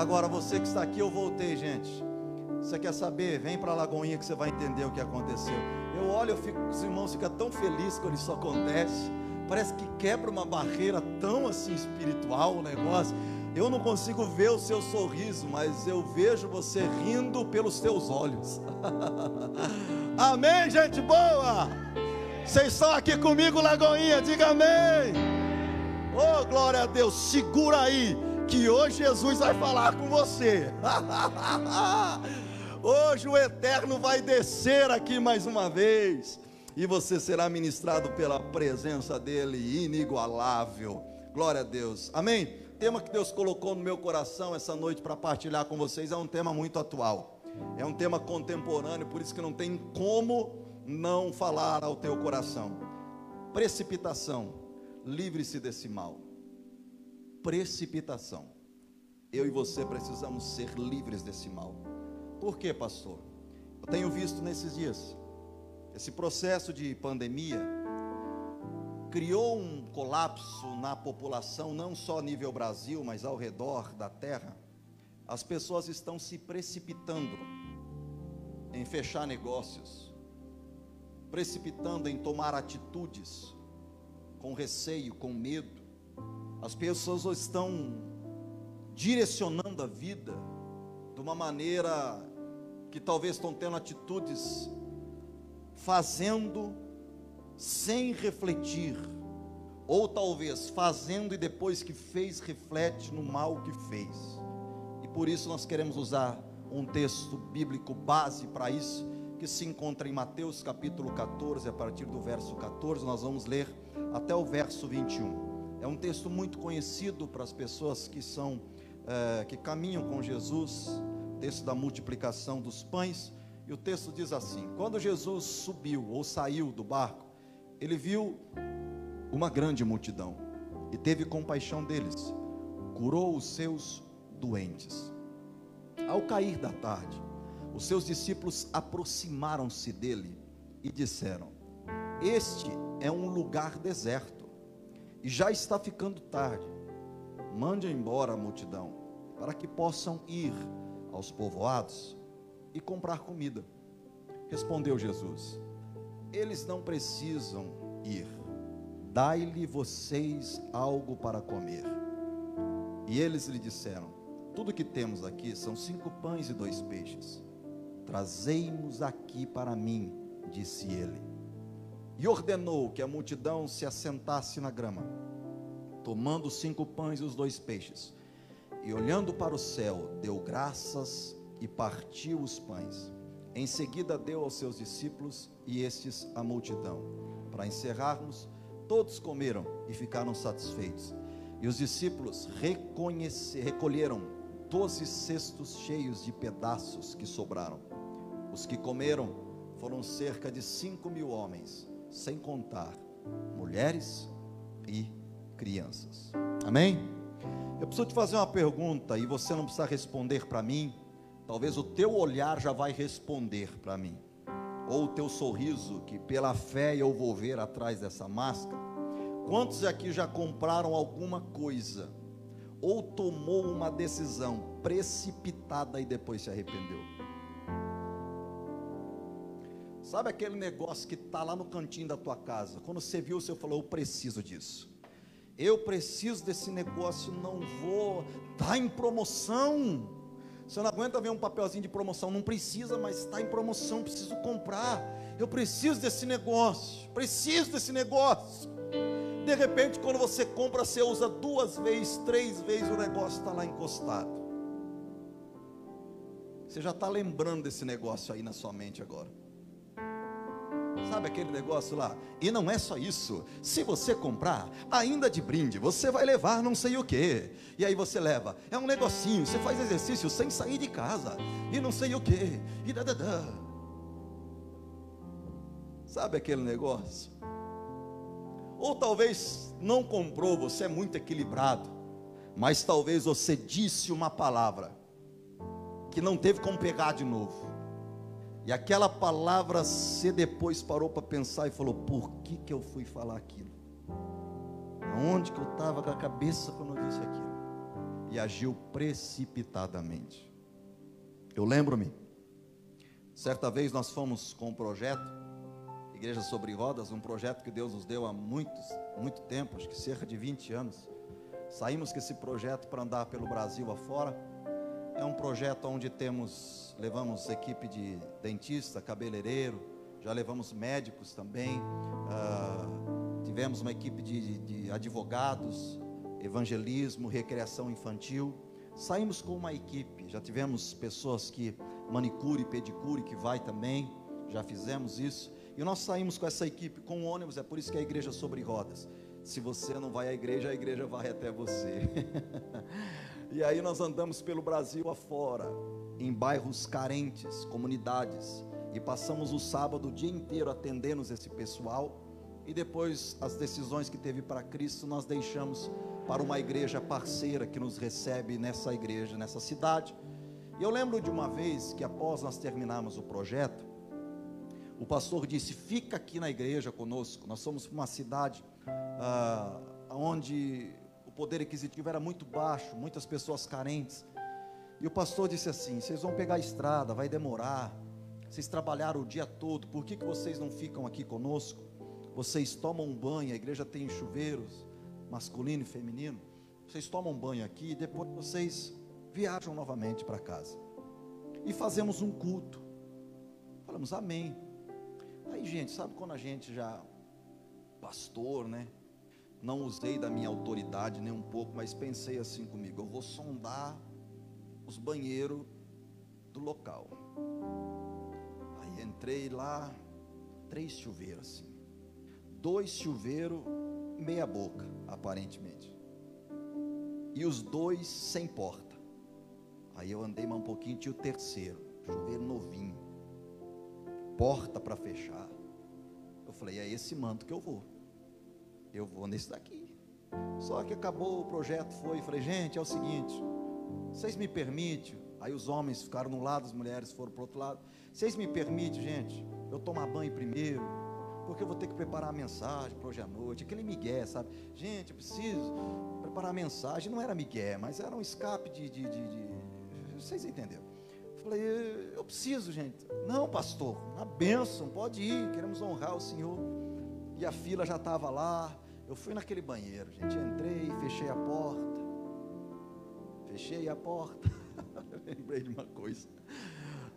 Agora, você que está aqui, eu voltei, gente. Você quer saber? Vem para a Lagoinha que você vai entender o que aconteceu. Eu olho, eu fico, os irmãos ficam tão felizes quando isso acontece. Parece que quebra uma barreira tão assim espiritual o negócio. Eu não consigo ver o seu sorriso, mas eu vejo você rindo pelos teus olhos. amém, gente boa! Vocês estão aqui comigo, Lagoinha? Diga amém! Oh, glória a Deus! Segura aí, que hoje Jesus vai falar com você. hoje o Eterno vai descer aqui mais uma vez. E você será ministrado pela presença dEle inigualável. Glória a Deus. Amém? tema que Deus colocou no meu coração essa noite para partilhar com vocês é um tema muito atual. É um tema contemporâneo, por isso que não tem como não falar ao teu coração. Precipitação. Livre-se desse mal. Precipitação. Eu e você precisamos ser livres desse mal. Por quê, pastor? Eu tenho visto nesses dias esse processo de pandemia criou um colapso na população, não só a nível Brasil, mas ao redor da terra. As pessoas estão se precipitando em fechar negócios, precipitando em tomar atitudes com receio, com medo. As pessoas estão direcionando a vida de uma maneira que talvez estão tendo atitudes fazendo sem refletir, ou talvez fazendo e depois que fez, reflete no mal que fez. E por isso nós queremos usar um texto bíblico base para isso, que se encontra em Mateus capítulo 14, a partir do verso 14, nós vamos ler até o verso 21. É um texto muito conhecido para as pessoas que são, é, que caminham com Jesus, texto da multiplicação dos pães, e o texto diz assim: quando Jesus subiu ou saiu do barco, ele viu uma grande multidão e teve compaixão deles, curou os seus doentes. Ao cair da tarde, os seus discípulos aproximaram-se dele e disseram: Este é um lugar deserto e já está ficando tarde. Mande embora a multidão, para que possam ir aos povoados e comprar comida. Respondeu Jesus: eles não precisam ir. Dai-lhe vocês algo para comer. E eles lhe disseram: Tudo que temos aqui são cinco pães e dois peixes. Trazei-nos aqui para mim, disse ele. E ordenou que a multidão se assentasse na grama, tomando os cinco pães e os dois peixes. E olhando para o céu, deu graças e partiu os pães em seguida deu aos seus discípulos e estes à multidão. Para encerrarmos, todos comeram e ficaram satisfeitos. E os discípulos recolheram doze cestos cheios de pedaços que sobraram. Os que comeram foram cerca de cinco mil homens, sem contar mulheres e crianças. Amém? Eu preciso te fazer uma pergunta e você não precisa responder para mim Talvez o teu olhar já vai responder para mim, ou o teu sorriso, que pela fé eu vou ver atrás dessa máscara. Quantos aqui já compraram alguma coisa, ou tomou uma decisão precipitada e depois se arrependeu? Sabe aquele negócio que está lá no cantinho da tua casa? Quando você viu, você falou: Eu preciso disso. Eu preciso desse negócio, não vou. Está em promoção. Você não aguenta ver um papelzinho de promoção, não precisa, mas está em promoção, preciso comprar. Eu preciso desse negócio, preciso desse negócio. De repente, quando você compra, você usa duas vezes, três vezes, o negócio está lá encostado. Você já está lembrando desse negócio aí na sua mente agora. Sabe aquele negócio lá? E não é só isso. Se você comprar, ainda de brinde, você vai levar não sei o que. E aí você leva. É um negocinho. Você faz exercício sem sair de casa. E não sei o que. E da, da, da. Sabe aquele negócio? Ou talvez não comprou, você é muito equilibrado. Mas talvez você disse uma palavra que não teve como pegar de novo. E aquela palavra você depois parou para pensar e falou: por que, que eu fui falar aquilo? Aonde que eu estava com a cabeça quando eu disse aquilo? e agiu precipitadamente. Eu lembro-me, certa vez nós fomos com um projeto, Igreja Sobre Rodas, um projeto que Deus nos deu há muitos, muito tempo, acho que cerca de 20 anos. Saímos com esse projeto para andar pelo Brasil afora. É um projeto onde temos, levamos equipe de dentista, cabeleireiro, já levamos médicos também, uh, tivemos uma equipe de, de advogados, evangelismo, recreação infantil. Saímos com uma equipe, já tivemos pessoas que manicure, pedicure, que vai também, já fizemos isso. E nós saímos com essa equipe, com ônibus, é por isso que é a igreja sobre rodas. Se você não vai à igreja, a igreja vai até você. e aí nós andamos pelo Brasil afora, em bairros carentes, comunidades, e passamos o sábado o dia inteiro atendendo esse pessoal. E depois as decisões que teve para Cristo, nós deixamos para uma igreja parceira que nos recebe nessa igreja, nessa cidade. E eu lembro de uma vez que após nós terminarmos o projeto, o pastor disse: Fica aqui na igreja conosco. Nós somos uma cidade ah, onde poder aquisitivo era muito baixo, muitas pessoas carentes. E o pastor disse assim: Vocês vão pegar a estrada, vai demorar. Vocês trabalharam o dia todo, por que, que vocês não ficam aqui conosco? Vocês tomam um banho, a igreja tem chuveiros, masculino e feminino. Vocês tomam banho aqui e depois vocês viajam novamente para casa. E fazemos um culto. Falamos amém. Aí, gente, sabe quando a gente já pastor, né? Não usei da minha autoridade nem um pouco, mas pensei assim comigo, eu vou sondar os banheiros do local. Aí entrei lá, três chuveiros assim. Dois chuveiros meia boca, aparentemente. E os dois sem porta. Aí eu andei mais um pouquinho, tinha o terceiro, chuveiro novinho. Porta para fechar. Eu falei, é esse manto que eu vou. Eu vou nesse daqui. Só que acabou o projeto, foi, falei, gente, é o seguinte, vocês me permitem, aí os homens ficaram num lado, as mulheres foram para outro lado. Vocês me permitem, gente, eu tomar banho primeiro, porque eu vou ter que preparar a mensagem para hoje à noite, aquele migué, sabe? Gente, eu preciso preparar a mensagem, não era migué, mas era um escape de, de, de, de... vocês entenderam? Falei, eu preciso, gente. Não, pastor, a bênção, pode ir, queremos honrar o Senhor. E a fila já estava lá. Eu fui naquele banheiro, gente. Entrei, fechei a porta. Fechei a porta. Lembrei de uma coisa.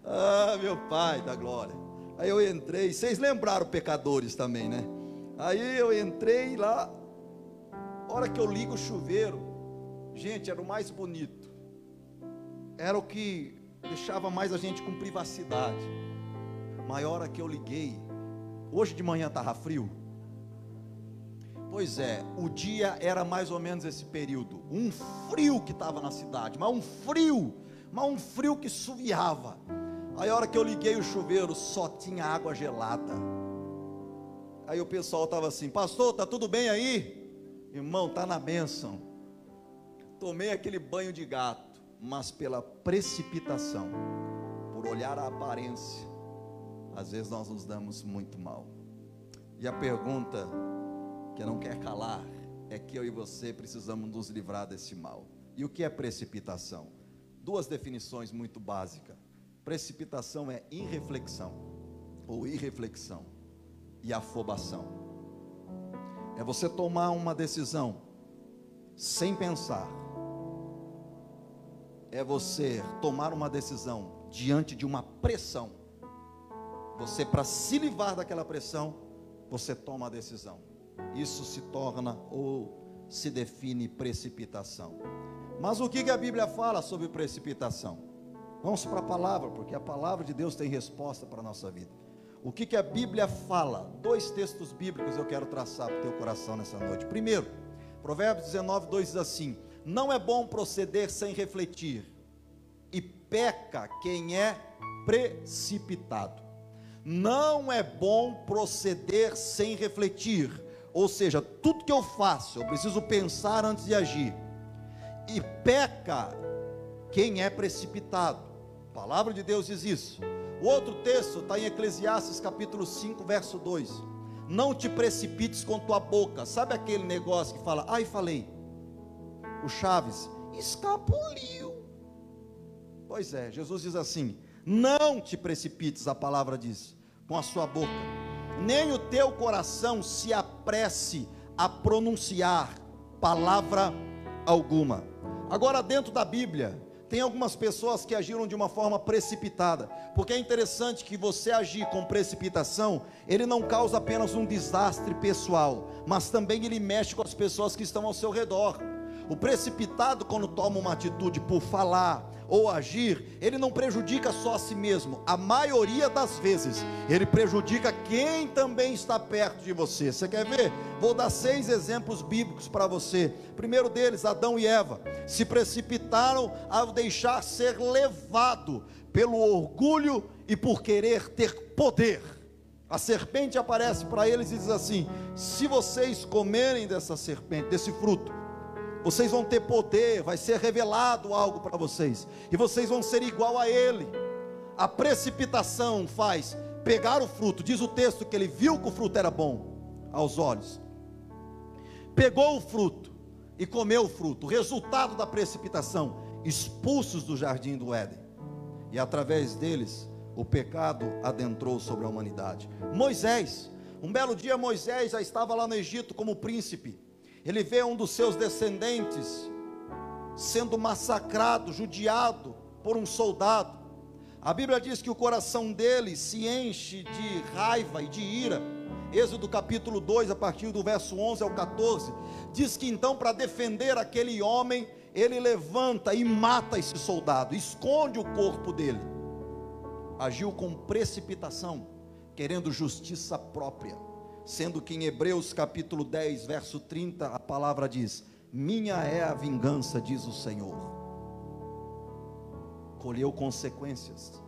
Ah, meu pai da glória. Aí eu entrei, vocês lembraram pecadores também, né? Aí eu entrei lá, hora que eu ligo o chuveiro, gente, era o mais bonito. Era o que deixava mais a gente com privacidade. Mas a hora que eu liguei, hoje de manhã estava frio. Pois é, o dia era mais ou menos esse período. Um frio que estava na cidade, mas um frio, mas um frio que suviava. Aí a hora que eu liguei o chuveiro, só tinha água gelada. Aí o pessoal estava assim, pastor, tá tudo bem aí? Irmão, tá na bênção. Tomei aquele banho de gato, mas pela precipitação, por olhar a aparência, às vezes nós nos damos muito mal. E a pergunta que não quer calar é que eu e você precisamos nos livrar desse mal. E o que é precipitação? Duas definições muito básicas. Precipitação é irreflexão ou irreflexão e afobação. É você tomar uma decisão sem pensar. É você tomar uma decisão diante de uma pressão. Você para se livrar daquela pressão, você toma a decisão. Isso se torna ou se define precipitação. Mas o que, que a Bíblia fala sobre precipitação? Vamos para a palavra, porque a palavra de Deus tem resposta para a nossa vida. O que, que a Bíblia fala? Dois textos bíblicos eu quero traçar para o teu coração nessa noite. Primeiro, Provérbios 19, 2 diz assim: Não é bom proceder sem refletir, e peca quem é precipitado. Não é bom proceder sem refletir, ou seja, tudo que eu faço, eu preciso pensar antes de agir. E peca quem é precipitado. A palavra de Deus diz isso. O outro texto está em Eclesiastes capítulo 5, verso 2. Não te precipites com tua boca. Sabe aquele negócio que fala, ai falei. O Chaves, escapuliu. Pois é, Jesus diz assim: Não te precipites, a palavra diz, com a sua boca, nem o teu coração se apresse a pronunciar palavra alguma. Agora, dentro da Bíblia, tem algumas pessoas que agiram de uma forma precipitada, porque é interessante que você agir com precipitação, ele não causa apenas um desastre pessoal, mas também ele mexe com as pessoas que estão ao seu redor. O precipitado, quando toma uma atitude por falar ou agir, ele não prejudica só a si mesmo, a maioria das vezes, ele prejudica quem também está perto de você. Você quer ver? Vou dar seis exemplos bíblicos para você. Primeiro deles, Adão e Eva se precipitaram ao deixar ser levado pelo orgulho e por querer ter poder. A serpente aparece para eles e diz assim: Se vocês comerem dessa serpente, desse fruto, vocês vão ter poder, vai ser revelado algo para vocês, e vocês vão ser igual a Ele. A precipitação faz pegar o fruto, diz o texto que ele viu que o fruto era bom aos olhos, pegou o fruto e comeu o fruto, resultado da precipitação, expulsos do jardim do Éden, e através deles o pecado adentrou sobre a humanidade. Moisés, um belo dia Moisés já estava lá no Egito como príncipe, ele vê um dos seus descendentes sendo massacrado, judiado por um soldado. A Bíblia diz que o coração dele se enche de raiva e de ira. Êxodo capítulo 2, a partir do verso 11 ao 14, diz que então, para defender aquele homem, ele levanta e mata esse soldado, esconde o corpo dele. Agiu com precipitação, querendo justiça própria sendo que em Hebreus capítulo 10, verso 30, a palavra diz: Minha é a vingança, diz o Senhor. Colheu consequências.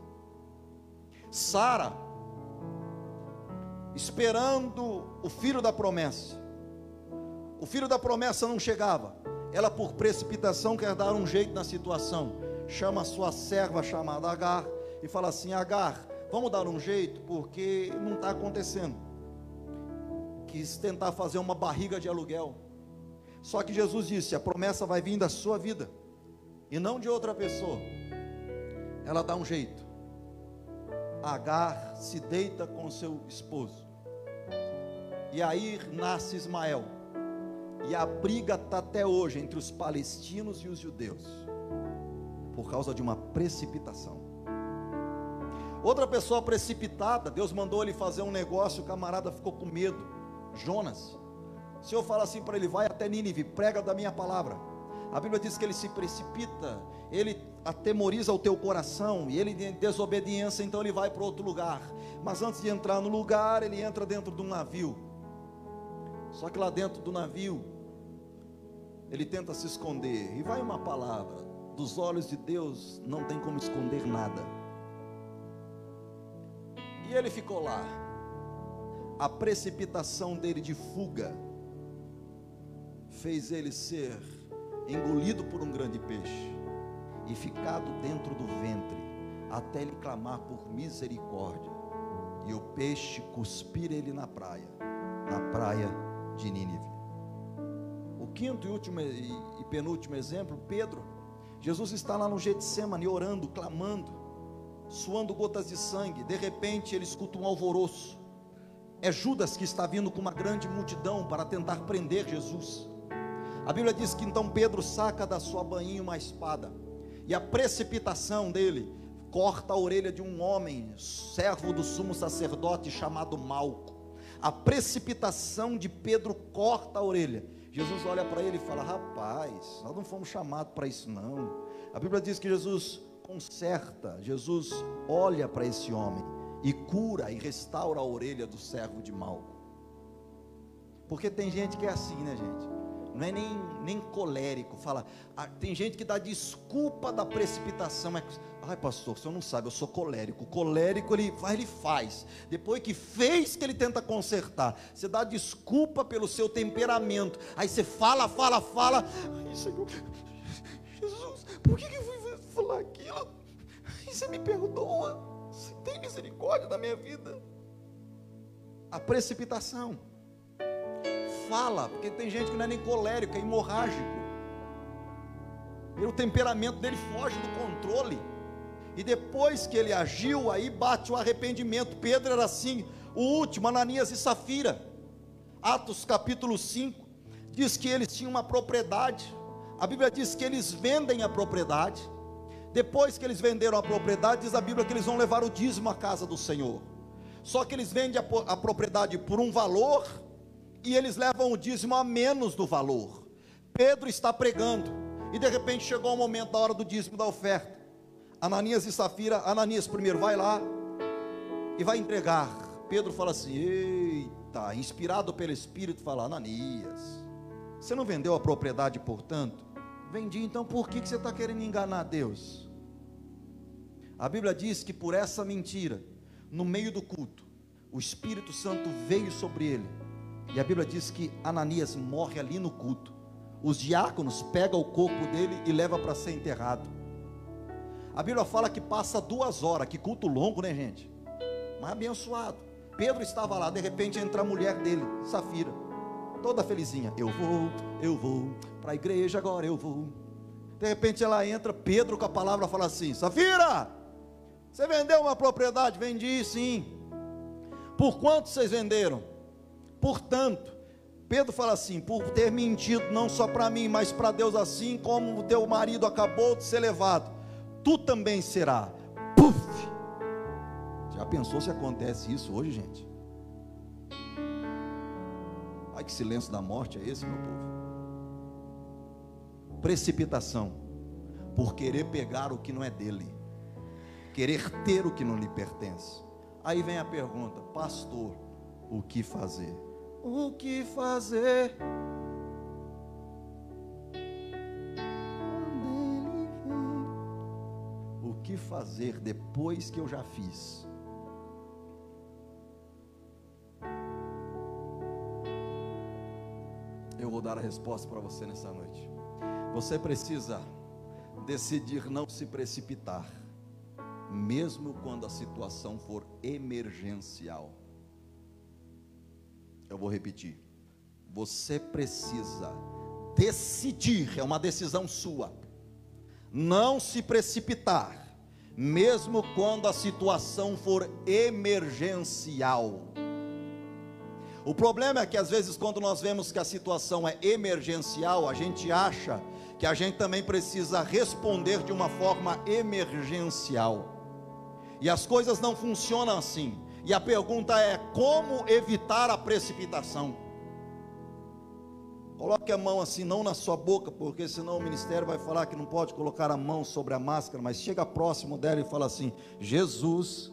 Sara, esperando o filho da promessa, o filho da promessa não chegava, ela por precipitação quer dar um jeito na situação, chama a sua serva chamada Agar e fala assim: Agar, vamos dar um jeito, porque não está acontecendo quis tentar fazer uma barriga de aluguel. Só que Jesus disse: a promessa vai vir da sua vida e não de outra pessoa. Ela dá um jeito. Agar se deita com seu esposo. E aí nasce Ismael. E a briga está até hoje entre os palestinos e os judeus, por causa de uma precipitação. Outra pessoa precipitada, Deus mandou ele fazer um negócio, o camarada ficou com medo. Jonas. O Senhor fala assim para ele: vai até Nínive, prega da minha palavra. A Bíblia diz que ele se precipita, ele atemoriza o teu coração, e ele em desobediência, então ele vai para outro lugar. Mas antes de entrar no lugar, ele entra dentro de um navio. Só que lá dentro do navio, ele tenta se esconder. E vai uma palavra: dos olhos de Deus não tem como esconder nada. E ele ficou lá a precipitação dele de fuga fez ele ser engolido por um grande peixe e ficado dentro do ventre até ele clamar por misericórdia e o peixe cuspir ele na praia, na praia de Nínive. O quinto e último e penúltimo exemplo, Pedro. Jesus está lá no Getsemane orando, clamando, suando gotas de sangue. De repente ele escuta um alvoroço é Judas que está vindo com uma grande multidão para tentar prender Jesus. A Bíblia diz que então Pedro saca da sua bainha uma espada, e a precipitação dele corta a orelha de um homem, servo do sumo sacerdote chamado Malco. A precipitação de Pedro corta a orelha. Jesus olha para ele e fala: Rapaz, nós não fomos chamados para isso, não. A Bíblia diz que Jesus conserta, Jesus olha para esse homem e cura e restaura a orelha do servo de Malco. Porque tem gente que é assim, né, gente? Não é nem, nem colérico, fala. Ah, tem gente que dá desculpa da precipitação. É, Ai, pastor, o senhor não sabe, eu sou colérico. Colérico ele vai, ele faz. Depois que fez, que ele tenta consertar. Você dá desculpa pelo seu temperamento. Aí você fala, fala, fala. Ai, Senhor, Jesus, por que, que eu fui falar aquilo? Ai, você me perdoa tem misericórdia da minha vida. A precipitação. Fala, porque tem gente que não é nem colérico, é hemorrágico. o temperamento dele foge do controle. E depois que ele agiu, aí bate o arrependimento. Pedro era assim, o último, Ananias e Safira. Atos capítulo 5 diz que eles tinham uma propriedade. A Bíblia diz que eles vendem a propriedade. Depois que eles venderam a propriedade, diz a Bíblia que eles vão levar o dízimo à casa do Senhor. Só que eles vendem a, a propriedade por um valor e eles levam o dízimo a menos do valor. Pedro está pregando e de repente chegou o momento da hora do dízimo da oferta. Ananias e Safira, Ananias primeiro vai lá e vai entregar. Pedro fala assim: Eita, inspirado pelo Espírito, fala: Ananias, você não vendeu a propriedade, portanto? Vendi, então por que você está querendo enganar Deus? A Bíblia diz que por essa mentira, no meio do culto, o Espírito Santo veio sobre ele. E a Bíblia diz que Ananias morre ali no culto. Os diáconos pegam o corpo dele e levam para ser enterrado. A Bíblia fala que passa duas horas, que culto longo, né, gente? Mas abençoado. Pedro estava lá, de repente entra a mulher dele, Safira, toda felizinha. Eu vou, eu vou para a igreja agora, eu vou. De repente ela entra, Pedro com a palavra fala assim: Safira, você vendeu uma propriedade? Vendi, sim. Por quanto vocês venderam? Portanto, Pedro fala assim: por ter mentido não só para mim, mas para Deus, assim como o teu marido acabou de ser levado, tu também será. Puf! Já pensou se acontece isso hoje, gente? Ai, que silêncio da morte é esse, meu povo? Precipitação, por querer pegar o que não é dele, querer ter o que não lhe pertence. Aí vem a pergunta, pastor, o que fazer? O que fazer? O que fazer depois que eu já fiz? Eu vou dar a resposta para você nessa noite. Você precisa decidir não se precipitar, mesmo quando a situação for emergencial. Eu vou repetir. Você precisa decidir, é uma decisão sua, não se precipitar, mesmo quando a situação for emergencial. O problema é que às vezes, quando nós vemos que a situação é emergencial, a gente acha que a gente também precisa responder de uma forma emergencial. E as coisas não funcionam assim. E a pergunta é: como evitar a precipitação? Coloque a mão assim, não na sua boca, porque senão o ministério vai falar que não pode colocar a mão sobre a máscara, mas chega próximo dela e fala assim: Jesus,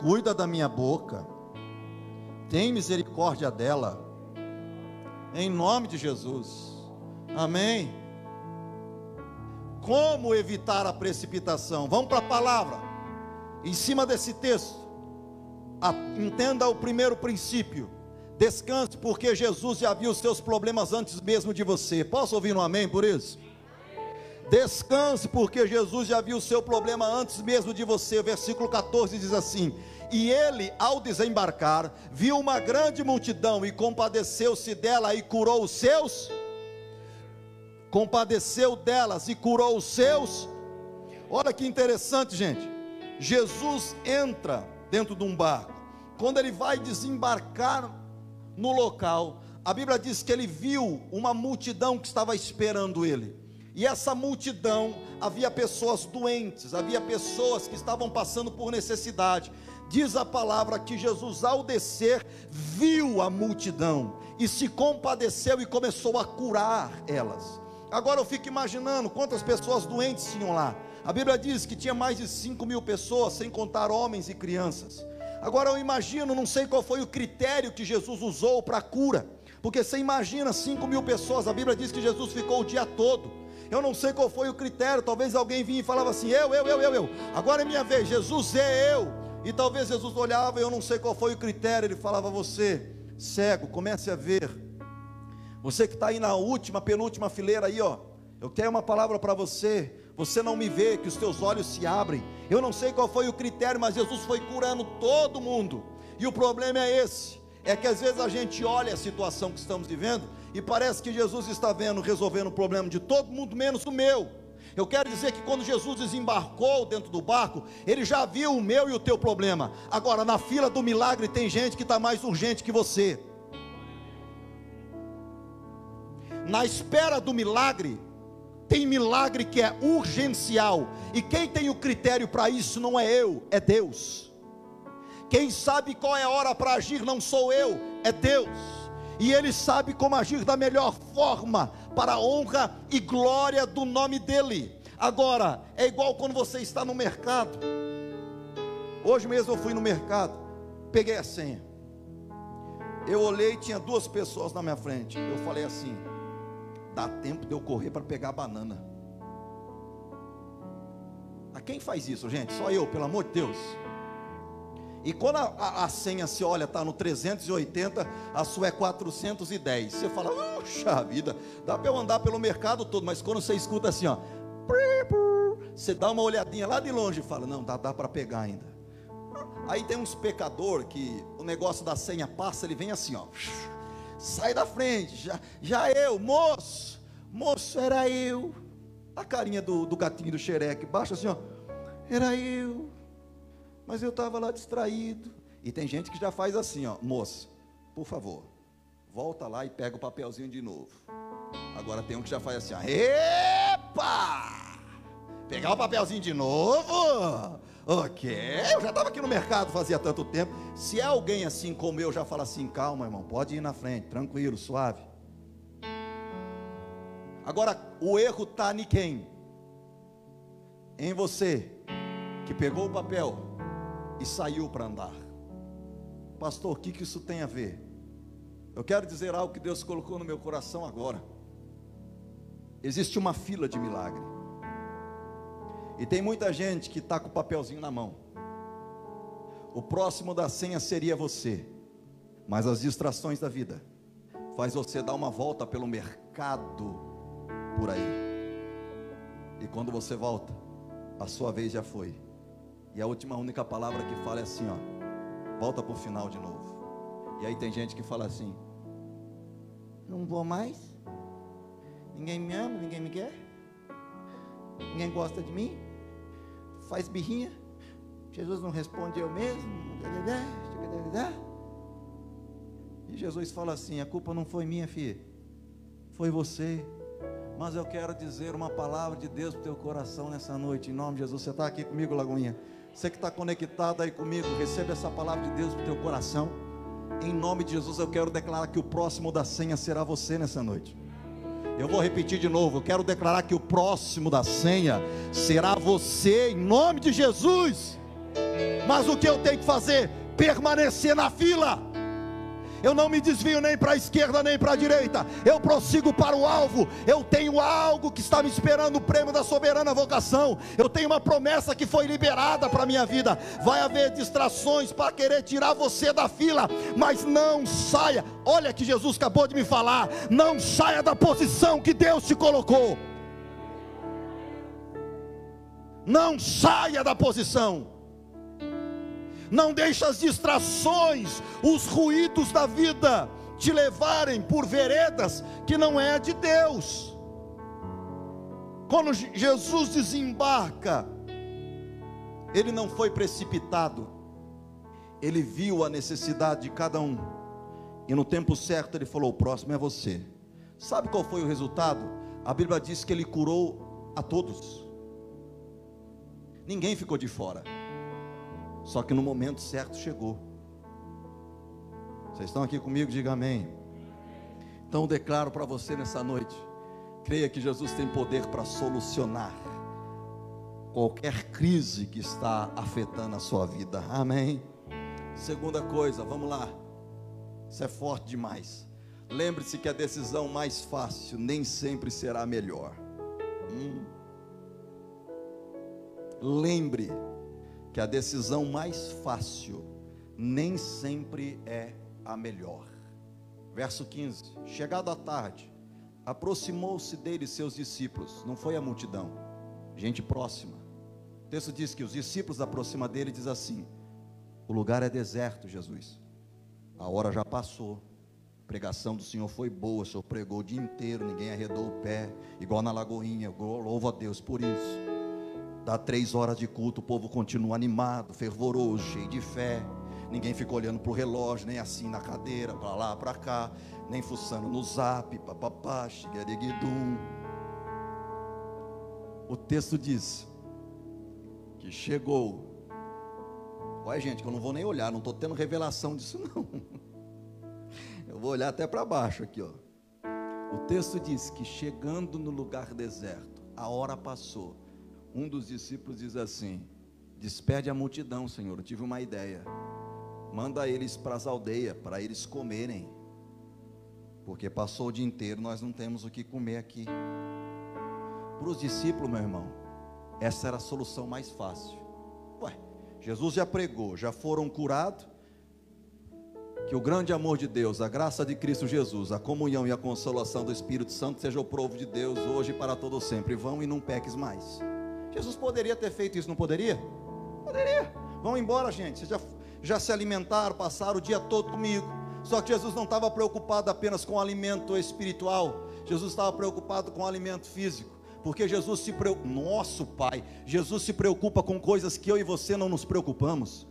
cuida da minha boca tem misericórdia dela, em nome de Jesus, amém. Como evitar a precipitação? Vamos para a palavra, em cima desse texto, entenda o primeiro princípio. Descanse, porque Jesus já viu os seus problemas antes mesmo de você. Posso ouvir um amém por isso? Descanse, porque Jesus já viu o seu problema antes mesmo de você. O versículo 14 diz assim: e ele, ao desembarcar, viu uma grande multidão e compadeceu-se dela e curou os seus. Compadeceu delas e curou os seus. Olha que interessante, gente. Jesus entra dentro de um barco. Quando ele vai desembarcar no local, a Bíblia diz que ele viu uma multidão que estava esperando ele. E essa multidão havia pessoas doentes, havia pessoas que estavam passando por necessidade. Diz a palavra que Jesus, ao descer, viu a multidão e se compadeceu e começou a curar elas. Agora eu fico imaginando quantas pessoas doentes tinham lá. A Bíblia diz que tinha mais de 5 mil pessoas, sem contar homens e crianças. Agora eu imagino, não sei qual foi o critério que Jesus usou para a cura, porque você imagina 5 mil pessoas, a Bíblia diz que Jesus ficou o dia todo. Eu não sei qual foi o critério, talvez alguém vinha e falava assim: eu, eu, eu, eu, eu, agora é minha vez, Jesus é eu. E talvez Jesus olhava, eu não sei qual foi o critério, ele falava: Você, cego, comece a ver. Você que está aí na última, penúltima fileira aí, ó. Eu tenho uma palavra para você. Você não me vê, que os teus olhos se abrem. Eu não sei qual foi o critério, mas Jesus foi curando todo mundo. E o problema é esse: é que às vezes a gente olha a situação que estamos vivendo e parece que Jesus está vendo, resolvendo o problema de todo mundo, menos o meu. Eu quero dizer que quando Jesus desembarcou dentro do barco, ele já viu o meu e o teu problema. Agora, na fila do milagre, tem gente que está mais urgente que você. Na espera do milagre, tem milagre que é urgencial, e quem tem o critério para isso não é eu, é Deus. Quem sabe qual é a hora para agir não sou eu, é Deus. E Ele sabe como agir da melhor forma, para a honra e glória do nome dEle. Agora, é igual quando você está no mercado. Hoje mesmo eu fui no mercado, peguei a senha. Eu olhei, tinha duas pessoas na minha frente. Eu falei assim: dá tempo de eu correr para pegar a banana. A quem faz isso, gente? Só eu, pelo amor de Deus. E quando a, a, a senha se olha, está no 380, a sua é 410. Você fala, puxa vida, dá para eu andar pelo mercado todo, mas quando você escuta assim, ó, você dá uma olhadinha lá de longe e fala, não, dá, dá para pegar ainda. Aí tem uns pecador que o negócio da senha passa, ele vem assim, ó sai da frente, já, já eu, moço, moço, era eu. A carinha do, do gatinho do xereque, baixa assim, ó, era eu, mas eu estava lá distraído. E tem gente que já faz assim, ó, moço, por favor, volta lá e pega o papelzinho de novo. Agora tem um que já faz assim, ó, epa! Pegar o papelzinho de novo? Ok, eu já estava aqui no mercado fazia tanto tempo. Se é alguém assim como eu já fala assim, calma, irmão, pode ir na frente, tranquilo, suave. Agora, o erro está em quem? Em você, que pegou o papel e saiu para andar. Pastor, o que, que isso tem a ver? Eu quero dizer algo que Deus colocou no meu coração agora. Existe uma fila de milagre. E tem muita gente que está com o papelzinho na mão. O próximo da senha seria você. Mas as distrações da vida faz você dar uma volta pelo mercado por aí. E quando você volta, a sua vez já foi. E a última única palavra que fala é assim, ó. Volta para o final de novo. E aí tem gente que fala assim: Não vou mais. Ninguém me ama, ninguém me quer. Ninguém gosta de mim faz birrinha, Jesus não responde eu mesmo. E Jesus fala assim: a culpa não foi minha, filha, foi você. Mas eu quero dizer uma palavra de Deus para o teu coração nessa noite, em nome de Jesus. Você está aqui comigo, Lagoinha? Você que está conectado aí comigo, recebe essa palavra de Deus para o teu coração. Em nome de Jesus, eu quero declarar que o próximo da senha será você nessa noite. Eu vou repetir de novo. Eu quero declarar que o próximo da senha será você, em nome de Jesus. Mas o que eu tenho que fazer? Permanecer na fila eu não me desvio nem para a esquerda nem para a direita, eu prossigo para o alvo, eu tenho algo que está me esperando, o prêmio da soberana vocação, eu tenho uma promessa que foi liberada para a minha vida. Vai haver distrações para querer tirar você da fila, mas não saia. Olha que Jesus acabou de me falar: não saia da posição que Deus te colocou. Não saia da posição não deixe as distrações, os ruídos da vida te levarem por veredas que não é de Deus. Quando Jesus desembarca, ele não foi precipitado, ele viu a necessidade de cada um, e no tempo certo ele falou: O próximo é você. Sabe qual foi o resultado? A Bíblia diz que ele curou a todos, ninguém ficou de fora. Só que no momento certo chegou. Vocês estão aqui comigo? Diga amém. Então declaro para você nessa noite: creia que Jesus tem poder para solucionar qualquer crise que está afetando a sua vida. Amém. Segunda coisa, vamos lá. Isso é forte demais. Lembre-se que a decisão mais fácil nem sempre será melhor. Hum. Lembre que a decisão mais fácil nem sempre é a melhor. Verso 15: Chegado à tarde, aproximou-se dele seus discípulos, não foi a multidão, gente próxima. O texto diz que os discípulos aproximam dele e diz assim: O lugar é deserto, Jesus. A hora já passou, pregação do Senhor foi boa, o Senhor pregou o dia inteiro, ninguém arredou o pé, igual na Lagoinha, louvo a Deus por isso. Dá três horas de culto, o povo continua animado, fervoroso, cheio de fé. Ninguém fica olhando para o relógio, nem assim na cadeira, para lá, para cá, nem fuçando no zap, papapá, xigariguidum. O texto diz que chegou. Olha, gente, que eu não vou nem olhar, não estou tendo revelação disso, não. Eu vou olhar até para baixo aqui, ó. O texto diz que chegando no lugar deserto, a hora passou. Um dos discípulos diz assim: Despede a multidão, Senhor. Eu tive uma ideia. Manda eles para as aldeias, para eles comerem. Porque passou o dia inteiro, nós não temos o que comer aqui. Para os discípulos, meu irmão, essa era a solução mais fácil. Ué, Jesus já pregou, já foram curados, que o grande amor de Deus, a graça de Cristo Jesus, a comunhão e a consolação do Espírito Santo seja o provo de Deus hoje e para todo sempre. Vão e não peques mais. Jesus poderia ter feito isso, não poderia? Poderia. Vão embora, gente. Vocês já, já se alimentaram, passaram o dia todo comigo. Só que Jesus não estava preocupado apenas com o alimento espiritual. Jesus estava preocupado com o alimento físico. Porque Jesus se preocupa, nosso Pai, Jesus se preocupa com coisas que eu e você não nos preocupamos.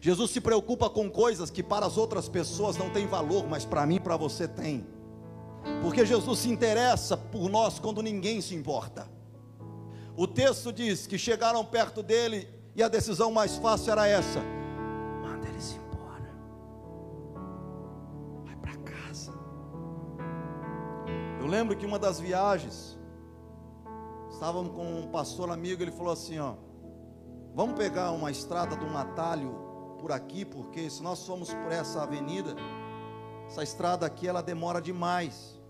Jesus se preocupa com coisas que para as outras pessoas não tem valor, mas para mim e para você tem. Porque Jesus se interessa por nós quando ninguém se importa. O texto diz que chegaram perto dele e a decisão mais fácil era essa: manda eles embora, vai para casa. Eu lembro que uma das viagens, estávamos com um pastor amigo, ele falou assim: ó, vamos pegar uma estrada de um atalho por aqui, porque se nós formos por essa avenida, essa estrada aqui ela demora demais.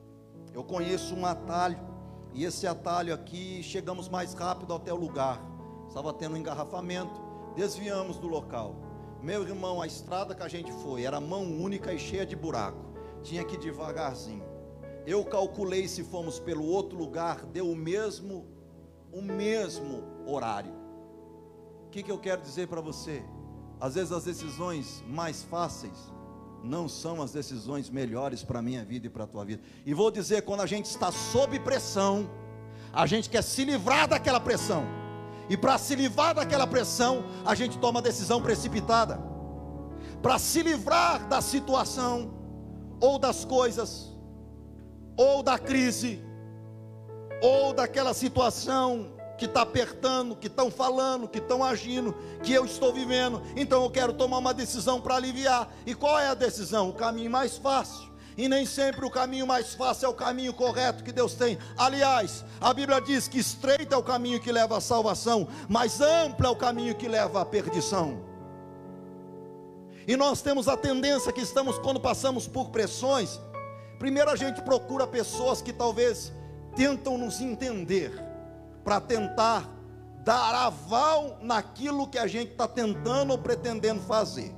Eu conheço um atalho, e esse atalho aqui chegamos mais rápido até o lugar. Estava tendo um engarrafamento, desviamos do local. Meu irmão, a estrada que a gente foi era mão única e cheia de buraco. Tinha que ir devagarzinho. Eu calculei se fomos pelo outro lugar, deu o mesmo o mesmo horário. O que, que eu quero dizer para você? Às vezes as decisões mais fáceis não são as decisões melhores para a minha vida e para a tua vida. E vou dizer, quando a gente está sob pressão, a gente quer se livrar daquela pressão. E para se livrar daquela pressão, a gente toma decisão precipitada. Para se livrar da situação, ou das coisas, ou da crise, ou daquela situação que está apertando, que estão falando, que estão agindo, que eu estou vivendo. Então eu quero tomar uma decisão para aliviar. E qual é a decisão? O caminho mais fácil. E nem sempre o caminho mais fácil é o caminho correto que Deus tem. Aliás, a Bíblia diz que estreito é o caminho que leva à salvação, mas amplo é o caminho que leva à perdição. E nós temos a tendência que estamos, quando passamos por pressões, primeiro a gente procura pessoas que talvez tentam nos entender para tentar dar aval naquilo que a gente está tentando ou pretendendo fazer.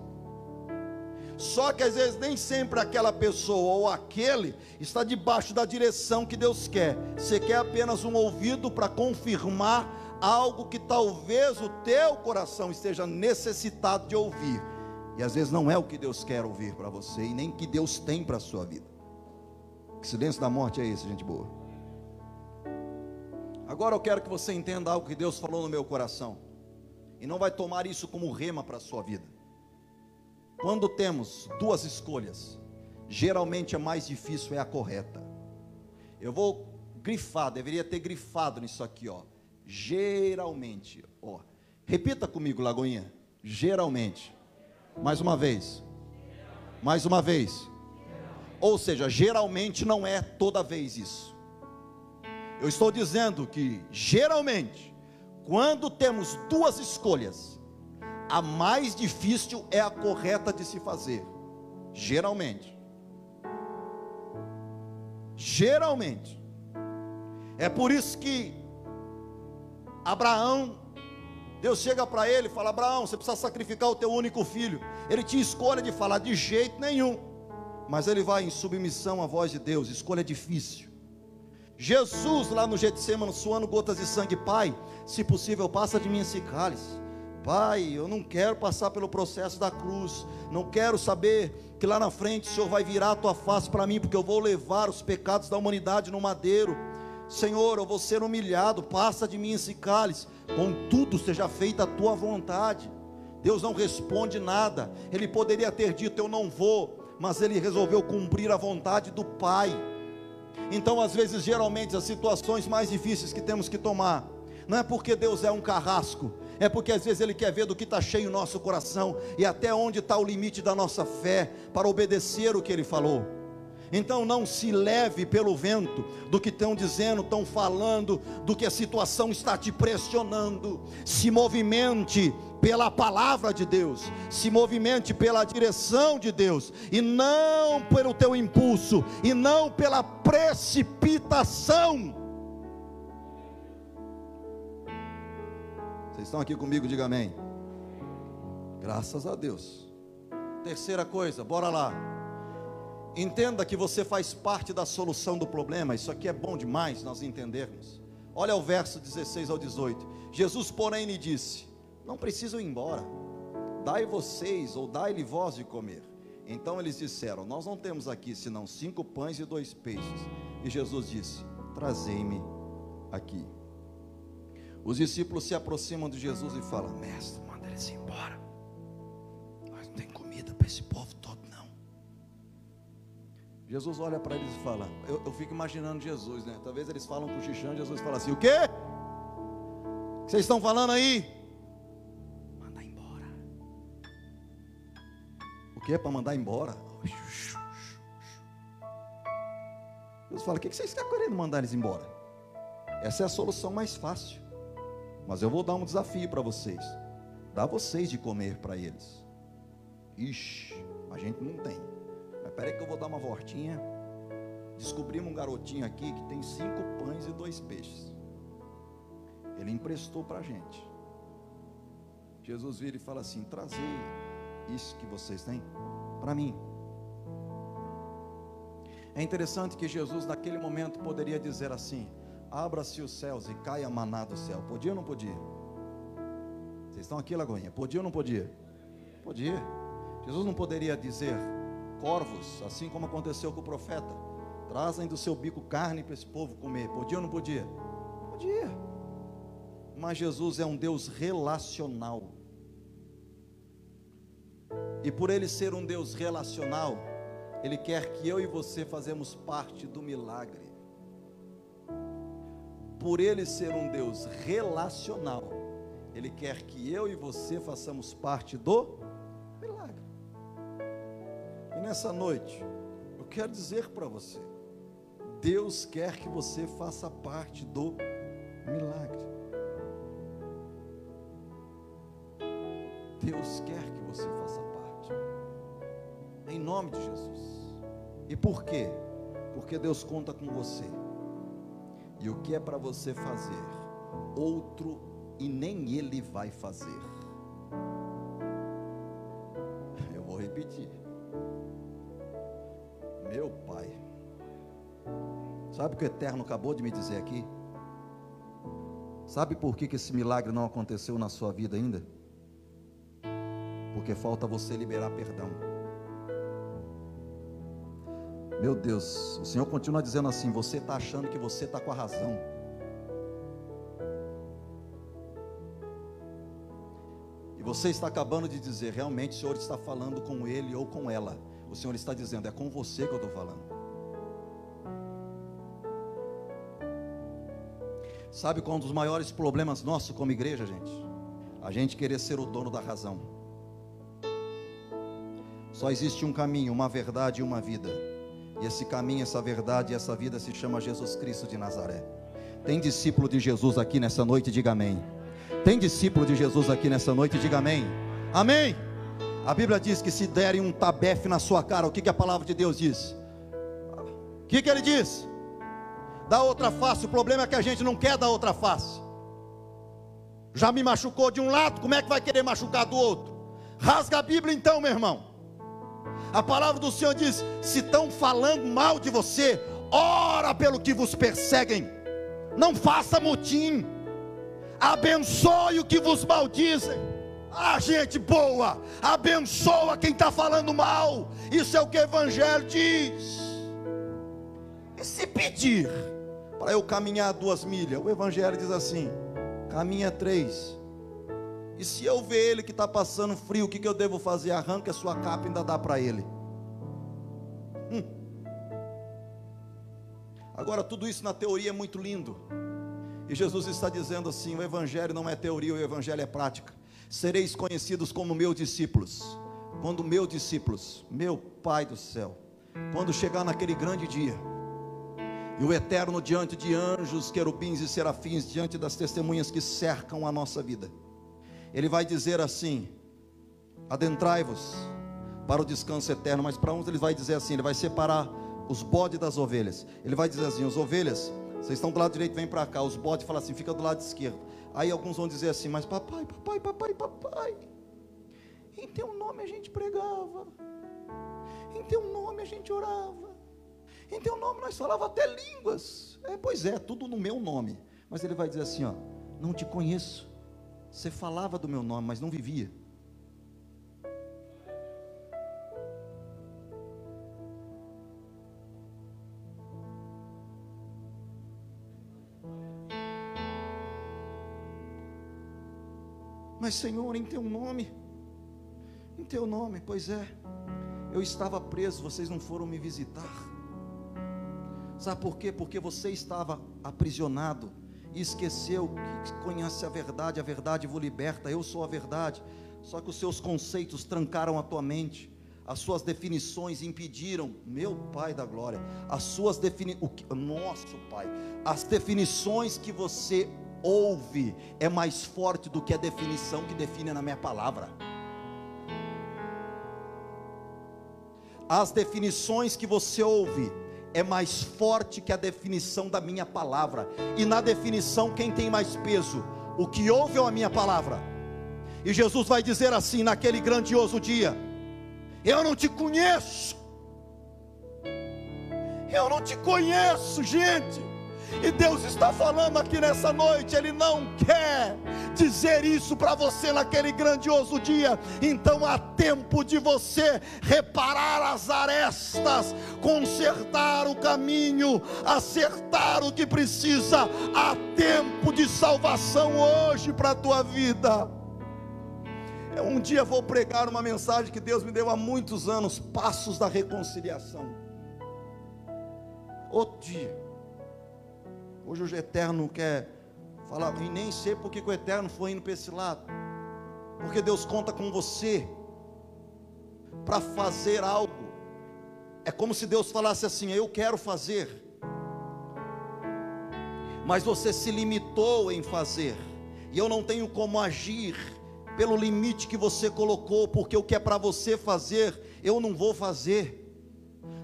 Só que às vezes nem sempre aquela pessoa ou aquele está debaixo da direção que Deus quer. Você quer apenas um ouvido para confirmar algo que talvez o teu coração esteja necessitado de ouvir. E às vezes não é o que Deus quer ouvir para você e nem que Deus tem para a sua vida. Que silêncio da morte é esse, gente boa? Agora eu quero que você entenda algo que Deus falou no meu coração. E não vai tomar isso como rema para a sua vida. Quando temos duas escolhas, geralmente a mais difícil é a correta. Eu vou grifar, deveria ter grifado nisso aqui, ó. Geralmente, ó. Repita comigo, Lagoinha. Geralmente. Mais uma vez. Mais uma vez. Ou seja, geralmente não é toda vez isso. Eu estou dizendo que, geralmente, quando temos duas escolhas, a mais difícil é a correta de se fazer. Geralmente. Geralmente. É por isso que Abraão, Deus chega para ele e fala: Abraão, você precisa sacrificar o teu único filho. Ele tinha escolha de falar de jeito nenhum, mas ele vai em submissão à voz de Deus. Escolha difícil. Jesus lá no Getsemane suando gotas de sangue, Pai, se possível, passa de mim esse cálice. Pai, eu não quero passar pelo processo da cruz, não quero saber que lá na frente o Senhor vai virar a tua face para mim, porque eu vou levar os pecados da humanidade no madeiro. Senhor, eu vou ser humilhado, passa de mim esse cálice, contudo seja feita a tua vontade. Deus não responde nada, ele poderia ter dito eu não vou, mas ele resolveu cumprir a vontade do Pai. Então, às vezes, geralmente, as situações mais difíceis que temos que tomar, não é porque Deus é um carrasco, é porque às vezes Ele quer ver do que está cheio o nosso coração e até onde está o limite da nossa fé para obedecer o que Ele falou. Então não se leve pelo vento do que estão dizendo, estão falando, do que a situação está te pressionando. Se movimente pela palavra de Deus, se movimente pela direção de Deus, e não pelo teu impulso, e não pela precipitação. Vocês estão aqui comigo? Diga amém. Graças a Deus. Terceira coisa, bora lá. Entenda que você faz parte da solução do problema. Isso aqui é bom demais nós entendermos. Olha o verso 16 ao 18. Jesus, porém, lhe disse: Não precisam ir embora. Dai vocês ou dai-lhe vós de comer. Então eles disseram: Nós não temos aqui senão cinco pães e dois peixes. E Jesus disse: Trazei-me aqui. Os discípulos se aproximam de Jesus e falam: Mestre, manda eles embora. Nós não tem comida para esse povo. Jesus olha para eles e fala: eu, eu, fico imaginando Jesus, né? Talvez eles falam com o Xixão, Jesus fala assim: O quê? O que vocês estão falando aí? Manda embora. O que é para mandar embora? Jesus fala: O que vocês estão querendo mandar eles embora? Essa é a solução mais fácil. Mas eu vou dar um desafio para vocês. Dá vocês de comer para eles. Ixi, a gente não tem. Mas peraí que eu vou dar uma voltinha. Descobrimos um garotinho aqui que tem cinco pães e dois peixes. Ele emprestou para a gente. Jesus vira e fala assim: Trazei isso que vocês têm para mim. É interessante que Jesus, naquele momento, poderia dizer assim: abra-se os céus e caia maná do céu. Podia ou não podia? Vocês estão aqui, Lagoinha? Podia ou não podia? Podia. Jesus não poderia dizer, corvos, assim como aconteceu com o profeta, trazem do seu bico carne para esse povo comer. Podia ou não podia? Podia. Mas Jesus é um Deus relacional. E por ele ser um Deus relacional, ele quer que eu e você fazemos parte do milagre por ele ser um Deus relacional, ele quer que eu e você façamos parte do milagre. E nessa noite, eu quero dizer para você: Deus quer que você faça parte do milagre. Deus quer que você faça parte. Em nome de Jesus. E por quê? Porque Deus conta com você. E o que é para você fazer, outro e nem ele vai fazer. Eu vou repetir. Meu Pai, sabe o que o Eterno acabou de me dizer aqui? Sabe por que, que esse milagre não aconteceu na sua vida ainda? Porque falta você liberar perdão. Meu Deus, o Senhor continua dizendo assim: você está achando que você está com a razão. E você está acabando de dizer, realmente o Senhor está falando com ele ou com ela. O Senhor está dizendo, é com você que eu estou falando. Sabe qual é um dos maiores problemas nossos como igreja, gente? A gente querer ser o dono da razão. Só existe um caminho, uma verdade e uma vida. E esse caminho, essa verdade, essa vida se chama Jesus Cristo de Nazaré. Tem discípulo de Jesus aqui nessa noite, diga amém. Tem discípulo de Jesus aqui nessa noite, diga amém. Amém. A Bíblia diz que se derem um tabefe na sua cara, o que, que a palavra de Deus diz? O que, que ele diz? Dá outra face. O problema é que a gente não quer dar outra face. Já me machucou de um lado, como é que vai querer machucar do outro? Rasga a Bíblia então, meu irmão. A palavra do Senhor diz: se estão falando mal de você, ora pelo que vos perseguem, não faça motim, abençoe o que vos maldizem. Ah, gente boa, abençoa quem está falando mal. Isso é o que o Evangelho diz. E se pedir para eu caminhar duas milhas, o Evangelho diz assim: caminha três. E se eu ver ele que está passando frio, o que, que eu devo fazer? Arranca a sua capa e ainda dá para ele. Hum. Agora, tudo isso na teoria é muito lindo. E Jesus está dizendo assim: o Evangelho não é teoria, o Evangelho é prática. Sereis conhecidos como meus discípulos. Quando meus discípulos, meu Pai do céu, quando chegar naquele grande dia, e o eterno diante de anjos, querubins e serafins, diante das testemunhas que cercam a nossa vida. Ele vai dizer assim: adentrai-vos para o descanso eterno, mas para uns ele vai dizer assim: ele vai separar os bodes das ovelhas. Ele vai dizer assim: as ovelhas, vocês estão do lado direito, vem para cá. Os bodes falam assim: fica do lado esquerdo. Aí alguns vão dizer assim: mas papai, papai, papai, papai, em teu nome a gente pregava, em teu nome a gente orava. Em teu nome nós falava até línguas. É, pois é, tudo no meu nome. Mas ele vai dizer assim, ó, não te conheço. Você falava do meu nome, mas não vivia. Mas Senhor, em teu nome, em teu nome, pois é, eu estava preso, vocês não foram me visitar. Sabe por quê? Porque você estava aprisionado e esqueceu que conhece a verdade, a verdade vos liberta, eu sou a verdade. Só que os seus conceitos trancaram a tua mente, as suas definições impediram, meu Pai da glória, as suas definições, nosso Pai, as definições que você ouve é mais forte do que a definição que define na minha palavra. As definições que você ouve é mais forte que a definição da minha palavra. E na definição, quem tem mais peso? O que ouve ou a minha palavra? E Jesus vai dizer assim naquele grandioso dia: Eu não te conheço. Eu não te conheço, gente. E Deus está falando aqui nessa noite, Ele não quer dizer isso para você naquele grandioso dia. Então há tempo de você reparar as arestas, consertar o caminho, acertar o que precisa. Há tempo de salvação hoje para a tua vida. Um dia vou pregar uma mensagem que Deus me deu há muitos anos: Passos da Reconciliação. Outro dia. Hoje o Eterno quer falar, e nem sei porque que o Eterno foi indo para esse lado. Porque Deus conta com você para fazer algo. É como se Deus falasse assim: Eu quero fazer, mas você se limitou em fazer, e eu não tenho como agir pelo limite que você colocou, porque o que é para você fazer, eu não vou fazer.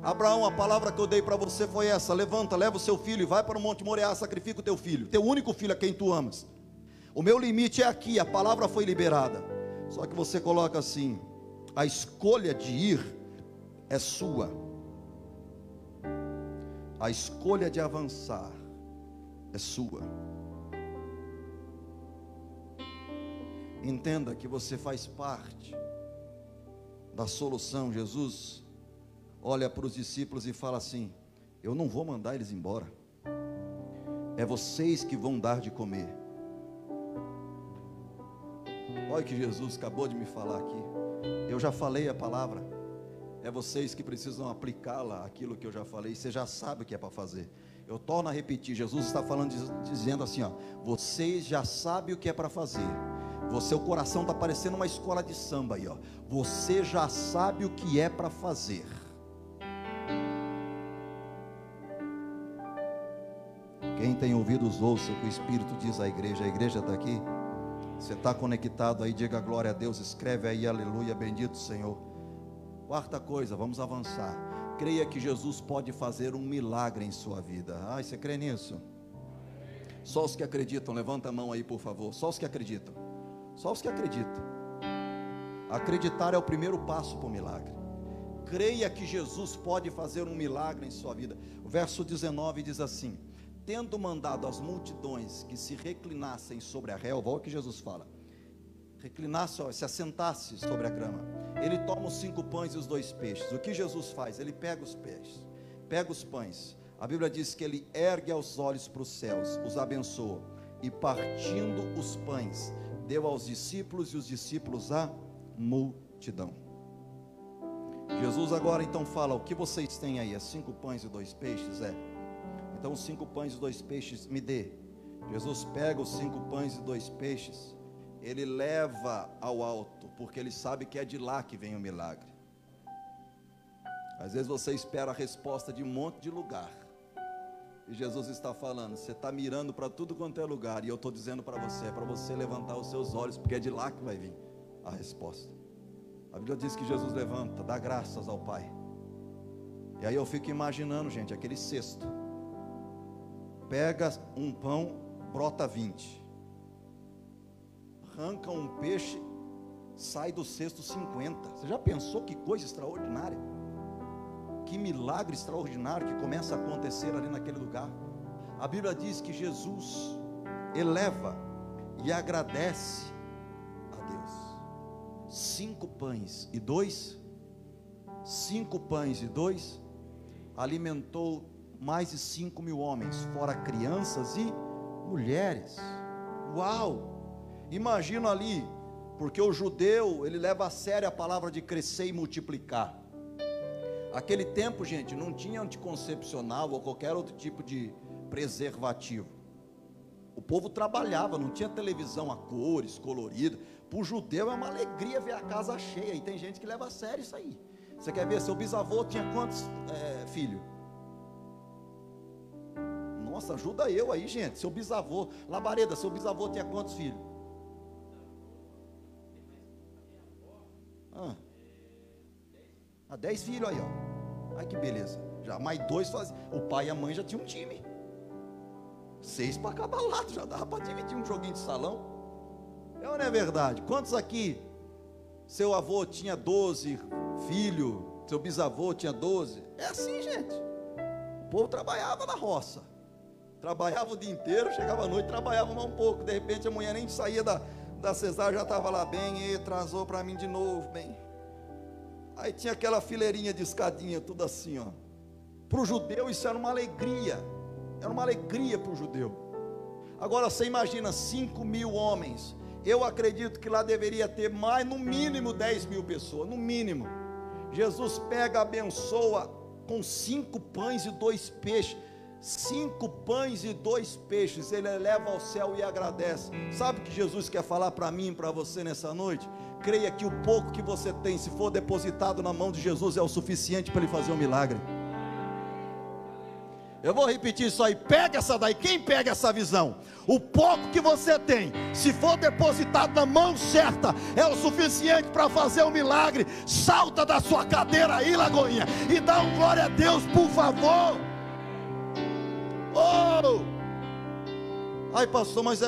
Abraão, a palavra que eu dei para você foi essa: levanta, leva o seu filho e vai para o Monte Moriá, sacrifica o teu filho, teu único filho a quem tu amas. O meu limite é aqui, a palavra foi liberada. Só que você coloca assim: a escolha de ir é sua, a escolha de avançar é sua. Entenda que você faz parte da solução, Jesus olha para os discípulos e fala assim: Eu não vou mandar eles embora, é vocês que vão dar de comer. Olha que Jesus acabou de me falar aqui. Eu já falei a palavra, é vocês que precisam aplicá-la, aquilo que eu já falei, você já sabe o que é para fazer. Eu torno a repetir, Jesus está falando, dizendo assim: ó, vocês já sabem o que é para fazer. Você, o coração está parecendo uma escola de samba aí, ó. Você já sabe o que é para fazer. Tem ouvidos, ouça o que o Espírito diz à igreja. A igreja está aqui. Você está conectado aí, diga glória a Deus, escreve aí, aleluia, bendito Senhor. Quarta coisa, vamos avançar. Creia que Jesus pode fazer um milagre em sua vida. Ai, você crê nisso? Só os que acreditam, levanta a mão aí, por favor. Só os que acreditam. Só os que acreditam. Acreditar é o primeiro passo para o milagre. Creia que Jesus pode fazer um milagre em sua vida. O verso 19 diz assim: tendo mandado as multidões que se reclinassem sobre a relva, olha o que Jesus fala: reclinasse, se assentasse sobre a grama. Ele toma os cinco pães e os dois peixes. O que Jesus faz? Ele pega os peixes, pega os pães. A Bíblia diz que ele ergue os olhos para os céus, os abençoa e partindo os pães, deu aos discípulos e os discípulos à multidão. Jesus agora então fala: O que vocês têm aí? É cinco pães e dois peixes? É. Então, cinco pães e dois peixes me dê. Jesus pega os cinco pães e dois peixes, ele leva ao alto, porque ele sabe que é de lá que vem o milagre. Às vezes você espera a resposta de um monte de lugar, e Jesus está falando: você está mirando para tudo quanto é lugar, e eu estou dizendo para você: é para você levantar os seus olhos, porque é de lá que vai vir a resposta. A Bíblia diz que Jesus levanta, dá graças ao Pai. E aí eu fico imaginando, gente, aquele cesto. Pega um pão, brota 20. Arranca um peixe, sai do cesto 50. Você já pensou que coisa extraordinária? Que milagre extraordinário que começa a acontecer ali naquele lugar. A Bíblia diz que Jesus eleva e agradece cinco pães e dois, cinco pães e dois, alimentou mais de cinco mil homens, fora crianças e mulheres. Uau! Imagina ali, porque o judeu ele leva a sério a palavra de crescer e multiplicar. Aquele tempo, gente, não tinha anticoncepcional ou qualquer outro tipo de preservativo. O povo trabalhava, não tinha televisão a cores, colorida. Para o judeu é uma alegria ver a casa cheia. E tem gente que leva a sério isso aí. Você quer ver? Seu bisavô tinha quantos é, filhos? Nossa, ajuda eu aí, gente. Seu bisavô. Labareda, seu bisavô tinha quantos filhos? Ah, ah dez filhos aí, ó. Ai que beleza. Já mais dois faziam. O pai e a mãe já tinham um time. Seis para cada lado. Já dava para dividir um joguinho de salão. É ou não é verdade? Quantos aqui, seu avô tinha 12 filhos, seu bisavô tinha 12? É assim, gente. O povo trabalhava na roça. Trabalhava o dia inteiro, chegava à noite, trabalhava mais um pouco. De repente a mulher nem saía da, da cesárea, já estava lá bem, e trazou para mim de novo, bem. Aí tinha aquela fileirinha de escadinha, tudo assim, ó. Para o judeu isso era uma alegria. Era uma alegria para o judeu. Agora você imagina 5 mil homens eu acredito que lá deveria ter mais, no mínimo 10 mil pessoas, no mínimo. Jesus pega, abençoa com cinco pães e dois peixes. Cinco pães e dois peixes, ele eleva ao céu e agradece. Sabe o que Jesus quer falar para mim e para você nessa noite? Creia que o pouco que você tem, se for depositado na mão de Jesus, é o suficiente para ele fazer um milagre. Eu vou repetir isso aí. Pega essa daí. Quem pega essa visão? O pouco que você tem, se for depositado na mão certa, é o suficiente para fazer um milagre. Salta da sua cadeira aí, Lagoinha, e dá um glória a Deus, por favor. Oh! Ai, pastor, mas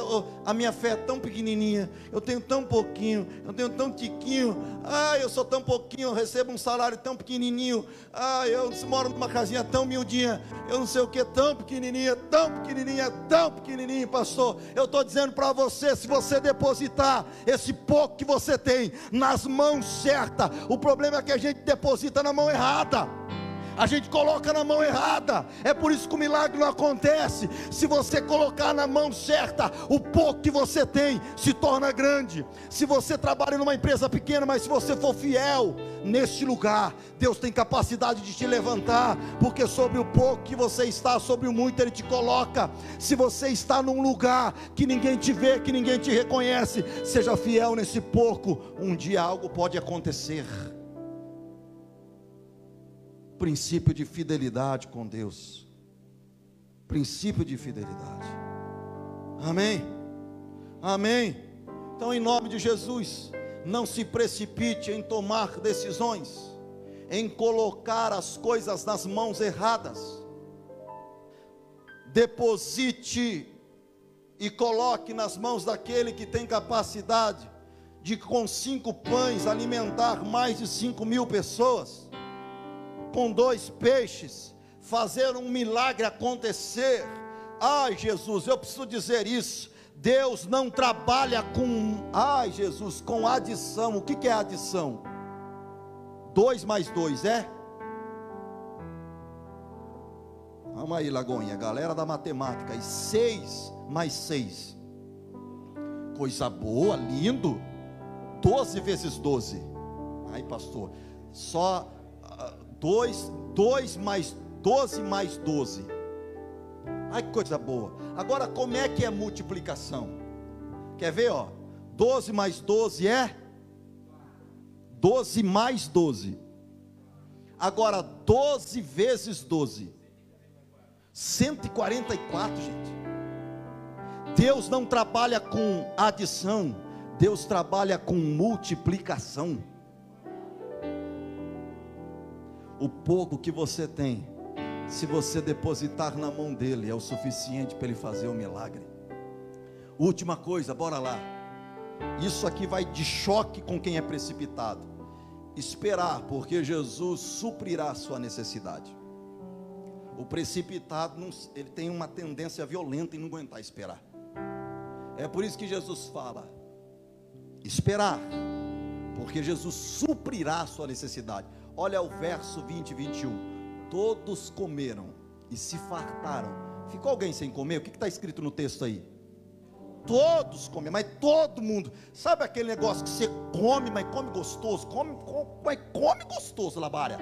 a minha fé é tão pequenininha, eu tenho tão pouquinho, eu tenho tão tiquinho. Ai, eu sou tão pouquinho, eu recebo um salário tão pequenininho. Ai, eu moro numa casinha tão miudinha, eu não sei o que, tão pequenininha, tão pequenininha, tão pequenininha, pastor. Eu estou dizendo para você, se você depositar esse pouco que você tem nas mãos certas, o problema é que a gente deposita na mão errada a gente coloca na mão errada. É por isso que o milagre não acontece. Se você colocar na mão certa, o pouco que você tem se torna grande. Se você trabalha numa empresa pequena, mas se você for fiel neste lugar, Deus tem capacidade de te levantar, porque sobre o pouco que você está, sobre o muito Ele te coloca. Se você está num lugar que ninguém te vê, que ninguém te reconhece, seja fiel nesse pouco. Um dia algo pode acontecer princípio de fidelidade com Deus. Princípio de fidelidade. Amém? Amém. Então, em nome de Jesus, não se precipite em tomar decisões, em colocar as coisas nas mãos erradas. Deposite e coloque nas mãos daquele que tem capacidade de, com cinco pães, alimentar mais de cinco mil pessoas com dois peixes, fazer um milagre acontecer. Ai, Jesus, eu preciso dizer isso. Deus não trabalha com, ai Jesus, com adição. O que, é adição? 2 mais 2 é? Vamos aí, Lagoinha, galera da matemática. E 6 mais 6. Coisa boa, lindo. 12 vezes 12. Ai, pastor, só 2, uh, 2 mais 12 mais 12. Ai, que coisa boa. Agora, como é que é multiplicação? Quer ver, ó? 12 mais 12 é 12 mais 12. Agora, 12 vezes 12. 144, gente. Deus não trabalha com adição, Deus trabalha com multiplicação. O pouco que você tem, se você depositar na mão dele, é o suficiente para ele fazer o um milagre. Última coisa, bora lá. Isso aqui vai de choque com quem é precipitado. Esperar, porque Jesus suprirá a sua necessidade. O precipitado, ele tem uma tendência violenta em não aguentar esperar. É por isso que Jesus fala: esperar, porque Jesus suprirá a sua necessidade. Olha o verso 20 e 21. Todos comeram e se fartaram. Ficou alguém sem comer? O que está escrito no texto aí? Todos comeram, mas todo mundo. Sabe aquele negócio que você come, mas come gostoso? Come, come, mas come gostoso, Labária.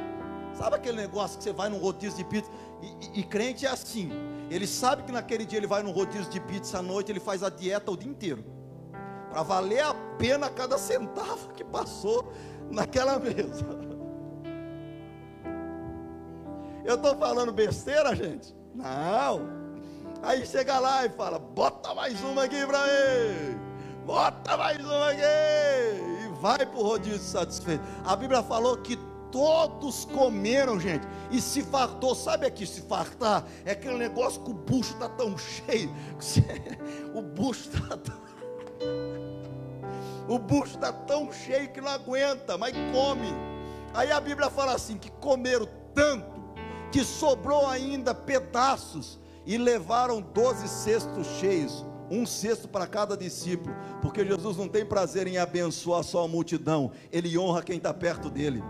Sabe aquele negócio que você vai num rodízio de pizza? E, e, e, crente é assim. Ele sabe que naquele dia ele vai num rodízio de pizza à noite, ele faz a dieta o dia inteiro. Para valer a pena cada centavo que passou naquela mesa. Eu estou falando besteira, gente? Não. Aí chega lá e fala: bota mais uma aqui para mim. Bota mais uma aqui. E vai para o rodízio satisfeito. A Bíblia falou que todos comeram, gente, e se fartou. Sabe aqui se fartar? É aquele negócio que o bucho está tão cheio. o bucho está tão... O bucho está tão cheio que não aguenta, mas come. Aí a Bíblia fala assim: que comeram tanto que sobrou ainda pedaços e levaram doze cestos cheios, um cesto para cada discípulo, porque Jesus não tem prazer em abençoar só a multidão, ele honra quem está perto dele.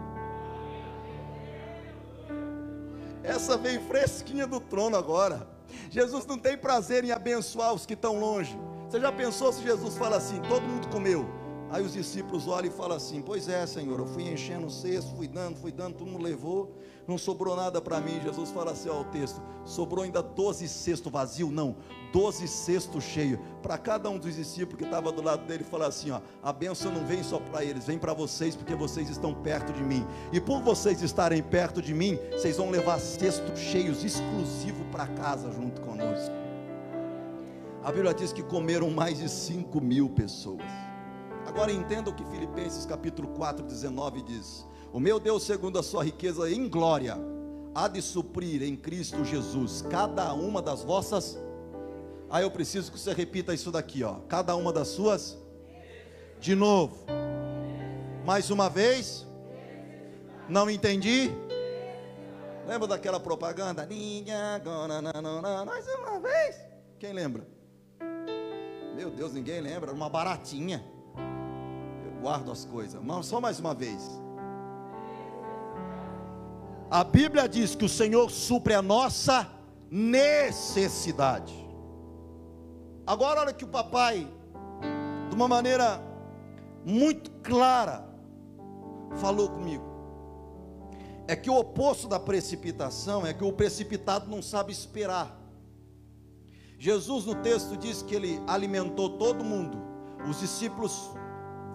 Essa vem fresquinha do trono agora. Jesus não tem prazer em abençoar os que estão longe. Você já pensou se Jesus fala assim: todo mundo comeu? Aí os discípulos olham e falam assim: Pois é, Senhor, eu fui enchendo o cesto, fui dando, fui dando, todo mundo levou não sobrou nada para mim. Jesus fala assim ao texto: sobrou ainda 12 cestos vazio, não, 12 cestos cheios. Para cada um dos discípulos que estava do lado dele, fala assim: ó, a bênção não vem só para eles, vem para vocês, porque vocês estão perto de mim. E por vocês estarem perto de mim, vocês vão levar cestos cheios exclusivo para casa junto conosco. A Bíblia diz que comeram mais de 5 mil pessoas. Agora entenda o que Filipenses capítulo 4, 19 diz. O meu Deus, segundo a sua riqueza em glória, há de suprir em Cristo Jesus cada uma das vossas. Aí ah, eu preciso que você repita isso daqui, ó. Cada uma das suas. De novo. Mais uma vez. Não entendi. Lembra daquela propaganda? Mais uma vez. Quem lembra? Meu Deus, ninguém lembra. Uma baratinha. Guardo as coisas. Só mais uma vez. A Bíblia diz que o Senhor supre a nossa necessidade. Agora, olha que o papai, de uma maneira muito clara, falou comigo. É que o oposto da precipitação é que o precipitado não sabe esperar. Jesus no texto diz que ele alimentou todo mundo. Os discípulos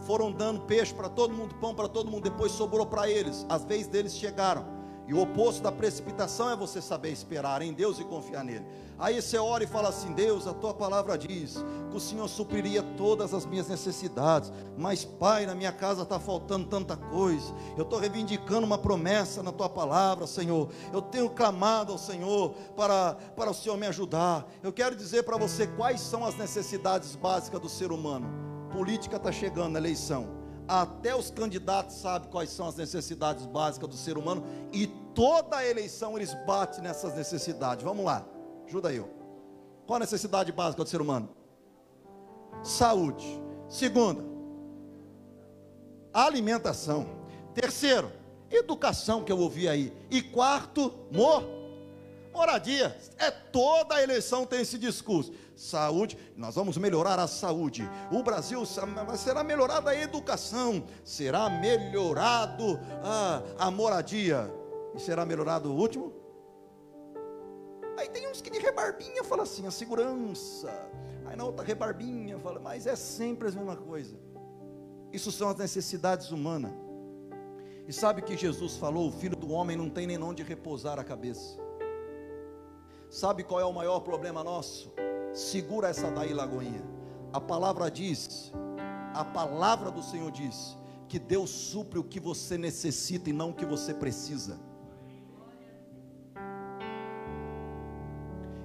foram dando peixe para todo mundo, pão para todo mundo, depois sobrou para eles. As vezes deles chegaram. E o oposto da precipitação é você saber esperar em Deus e confiar nele. Aí você ora e fala assim: Deus, a tua palavra diz que o Senhor supriria todas as minhas necessidades, mas Pai, na minha casa está faltando tanta coisa. Eu estou reivindicando uma promessa na tua palavra, Senhor. Eu tenho clamado ao Senhor para, para o Senhor me ajudar. Eu quero dizer para você quais são as necessidades básicas do ser humano. Política está chegando na eleição até os candidatos sabem quais são as necessidades básicas do ser humano e toda a eleição eles batem nessas necessidades. Vamos lá, ajuda eu. Qual a necessidade básica do ser humano? saúde. Segunda, alimentação. Terceiro, educação que eu ouvi aí. E quarto, mor, moradia. É toda a eleição tem esse discurso. Saúde, nós vamos melhorar a saúde. O Brasil será melhorada a educação, será melhorado a, a moradia. E será melhorado o último? Aí tem uns que de rebarbinha fala assim, a segurança. Aí na outra rebarbinha fala, mas é sempre a mesma coisa. Isso são as necessidades humanas. E sabe que Jesus falou: o filho do homem não tem nem onde repousar a cabeça. Sabe qual é o maior problema nosso? Segura essa daí, Lagoinha. A palavra diz, a palavra do Senhor diz, que Deus supre o que você necessita e não o que você precisa.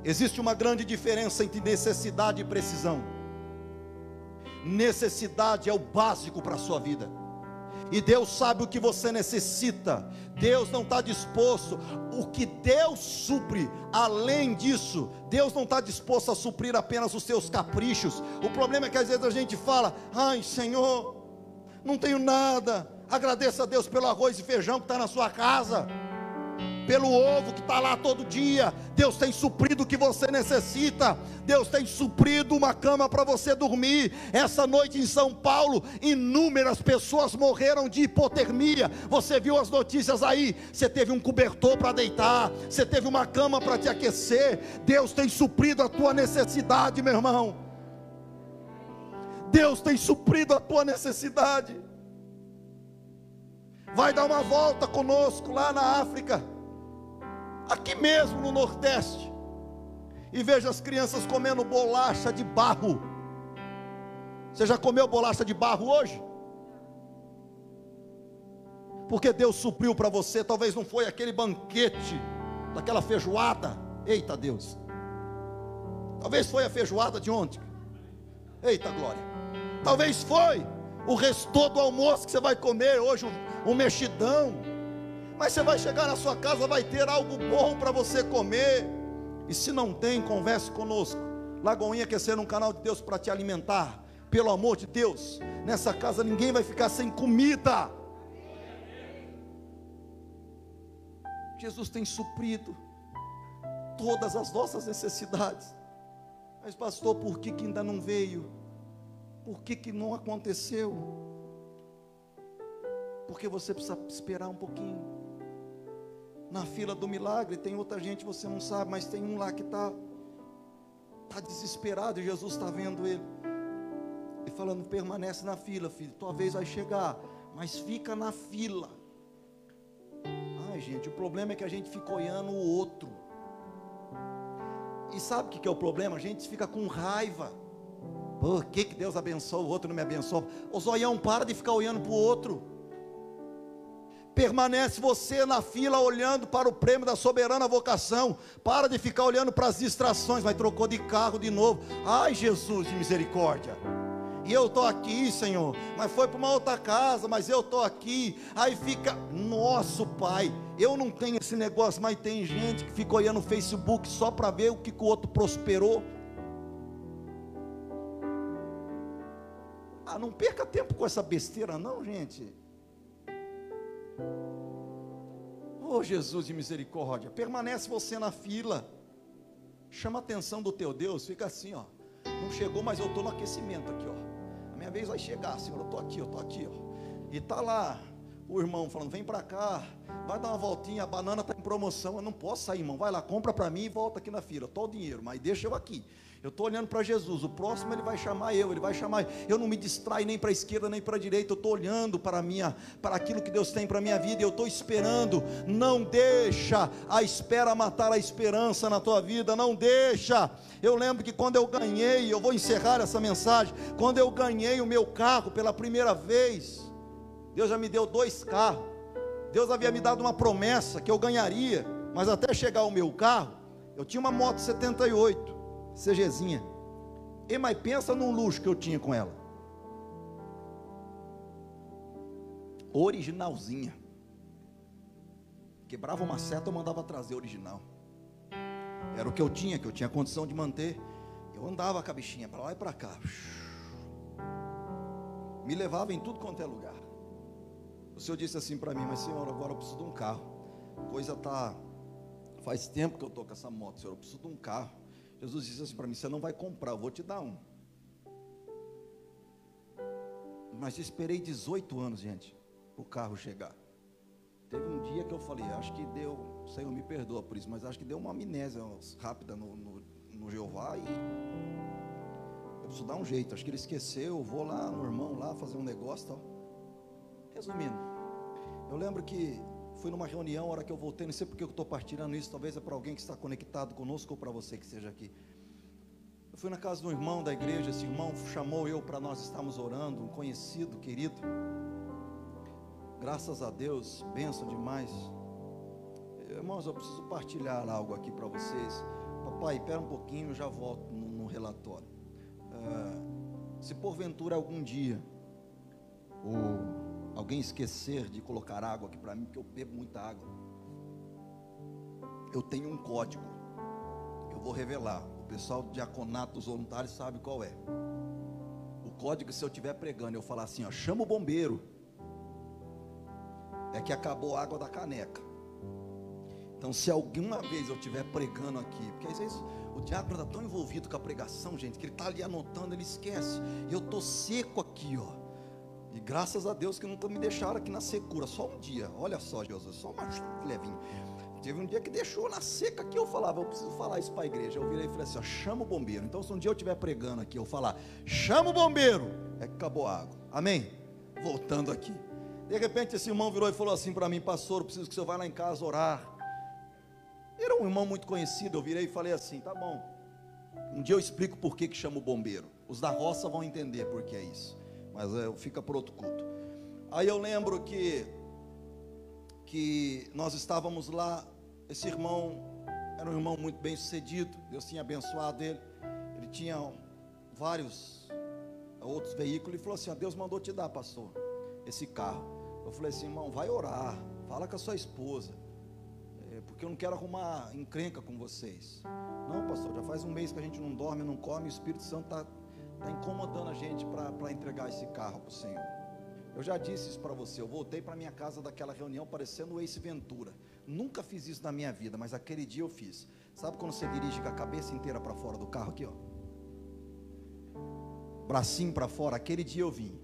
Existe uma grande diferença entre necessidade e precisão. Necessidade é o básico para a sua vida. E Deus sabe o que você necessita. Deus não está disposto. O que Deus supre, além disso, Deus não está disposto a suprir apenas os seus caprichos. O problema é que às vezes a gente fala: ai Senhor, não tenho nada. Agradeça a Deus pelo arroz e feijão que está na sua casa pelo ovo que está lá todo dia. Deus tem suprido o que você necessita. Deus tem suprido uma cama para você dormir. Essa noite em São Paulo, inúmeras pessoas morreram de hipotermia. Você viu as notícias aí? Você teve um cobertor para deitar, você teve uma cama para te aquecer. Deus tem suprido a tua necessidade, meu irmão. Deus tem suprido a tua necessidade. Vai dar uma volta conosco lá na África aqui mesmo no Nordeste, e veja as crianças comendo bolacha de barro. Você já comeu bolacha de barro hoje? Porque Deus supriu para você, talvez não foi aquele banquete, daquela feijoada. Eita Deus. Talvez foi a feijoada de ontem. Eita glória. Talvez foi o restou do almoço que você vai comer hoje, um mexidão mas você vai chegar na sua casa, vai ter algo bom para você comer. E se não tem, converse conosco. Lagoinha quer ser um canal de Deus para te alimentar. Pelo amor de Deus, nessa casa ninguém vai ficar sem comida. Jesus tem suprido todas as nossas necessidades. Mas pastor, por que, que ainda não veio? Por que, que não aconteceu? Porque você precisa esperar um pouquinho na fila do milagre, tem outra gente, você não sabe, mas tem um lá que está tá desesperado e Jesus está vendo ele. E falando, permanece na fila, filho, tua vez vai chegar, mas fica na fila. Ai, gente, o problema é que a gente fica olhando o outro. E sabe o que, é o problema? A gente fica com raiva. Por que, que Deus abençoa o outro não me abençoa? O zoião para de ficar olhando para o outro. Permanece você na fila olhando para o prêmio da soberana vocação. Para de ficar olhando para as distrações, mas trocou de carro de novo. Ai, Jesus de misericórdia. E eu estou aqui, Senhor. Mas foi para uma outra casa, mas eu estou aqui. Aí fica, nosso Pai. Eu não tenho esse negócio, mas tem gente que fica olhando no Facebook só para ver o que, que o outro prosperou. Ah, não perca tempo com essa besteira, não, gente. Oh Jesus de misericórdia, permanece você na fila. Chama a atenção do teu Deus, fica assim, ó. Não chegou, mas eu estou no aquecimento aqui, ó. A minha vez vai chegar, Senhor, eu estou aqui, eu estou aqui, ó. E tá lá o irmão falando: vem para cá, vai dar uma voltinha, a banana está em promoção. Eu não posso sair, irmão. Vai lá, compra para mim e volta aqui na fila. Tô o dinheiro, mas deixa eu aqui. Eu estou olhando para Jesus. O próximo ele vai chamar eu, ele vai chamar. Eu não me distraio nem para a esquerda nem para a direita. Eu estou olhando para minha, para aquilo que Deus tem para a minha vida. Eu estou esperando. Não deixa a espera matar a esperança na tua vida. Não deixa. Eu lembro que quando eu ganhei, eu vou encerrar essa mensagem. Quando eu ganhei o meu carro pela primeira vez, Deus já me deu dois carros. Deus havia me dado uma promessa que eu ganharia, mas até chegar o meu carro, eu tinha uma moto 78. CGzinha. E mas pensa no luxo que eu tinha com ela. Originalzinha. Quebrava uma seta, eu mandava trazer original. Era o que eu tinha, que eu tinha condição de manter. Eu andava com a bichinha para lá e para cá. me levava em tudo quanto é lugar. O Senhor disse assim para mim, mas Senhor, agora eu preciso de um carro. Coisa tá faz tempo que eu tô com essa moto, Senhor, eu preciso de um carro. Jesus disse assim para mim, você não vai comprar, eu vou te dar um. Mas esperei 18 anos, gente, para o carro chegar. Teve um dia que eu falei, acho que deu, Senhor me perdoa por isso, mas acho que deu uma amnésia rápida no, no, no Jeová e eu preciso dar um jeito. Acho que ele esqueceu, vou lá no irmão lá fazer um negócio tal. Resumindo, eu lembro que fui numa reunião, a hora que eu voltei, não sei porque eu estou partilhando isso, talvez é para alguém que está conectado conosco ou para você que esteja aqui. Eu fui na casa de um irmão da igreja, esse irmão chamou eu para nós estarmos orando, um conhecido, querido. Graças a Deus, benção demais. Irmãos, eu preciso partilhar algo aqui para vocês. Papai, espera um pouquinho, eu já volto no, no relatório. Uh, se porventura algum dia ou alguém esquecer de colocar água aqui para mim, porque eu bebo muita água, eu tenho um código. Eu vou revelar pessoal do diaconato dos voluntários sabe qual é. O código, se eu estiver pregando, eu falar assim, ó, chama o bombeiro. É que acabou a água da caneca. Então, se alguma vez eu estiver pregando aqui, porque às vezes o diácono está tão envolvido com a pregação, gente, que ele está ali anotando, ele esquece. E eu estou seco aqui, ó. E graças a Deus que nunca me deixaram aqui na secura, só um dia. Olha só, Jesus, só uma levinho. Teve um dia que deixou na seca que eu falava, eu preciso falar isso para a igreja. Eu virei e falei assim: ó, chama o bombeiro. Então, se um dia eu estiver pregando aqui, eu falar, chama o bombeiro, é que acabou a água. Amém? Voltando aqui. De repente, esse irmão virou e falou assim para mim: Pastor, eu preciso que senhor vá lá em casa orar. Era um irmão muito conhecido. Eu virei e falei assim: Tá bom. Um dia eu explico por que, que chama o bombeiro. Os da roça vão entender por que é isso. Mas é, fica para outro culto. Aí eu lembro que que nós estávamos lá esse irmão era um irmão muito bem sucedido, Deus tinha abençoado ele. Ele tinha vários outros veículos e falou assim: Deus mandou te dar, pastor, esse carro. Eu falei assim, irmão, vai orar, fala com a sua esposa, é, porque eu não quero arrumar encrenca com vocês. Não, pastor, já faz um mês que a gente não dorme, não come, o Espírito Santo está tá incomodando a gente para entregar esse carro para o Senhor. Eu já disse isso para você. Eu voltei para minha casa daquela reunião parecendo o Ace Ventura. Nunca fiz isso na minha vida, mas aquele dia eu fiz. Sabe quando você dirige com a cabeça inteira para fora do carro aqui, ó? Bracinho para fora, aquele dia eu vim.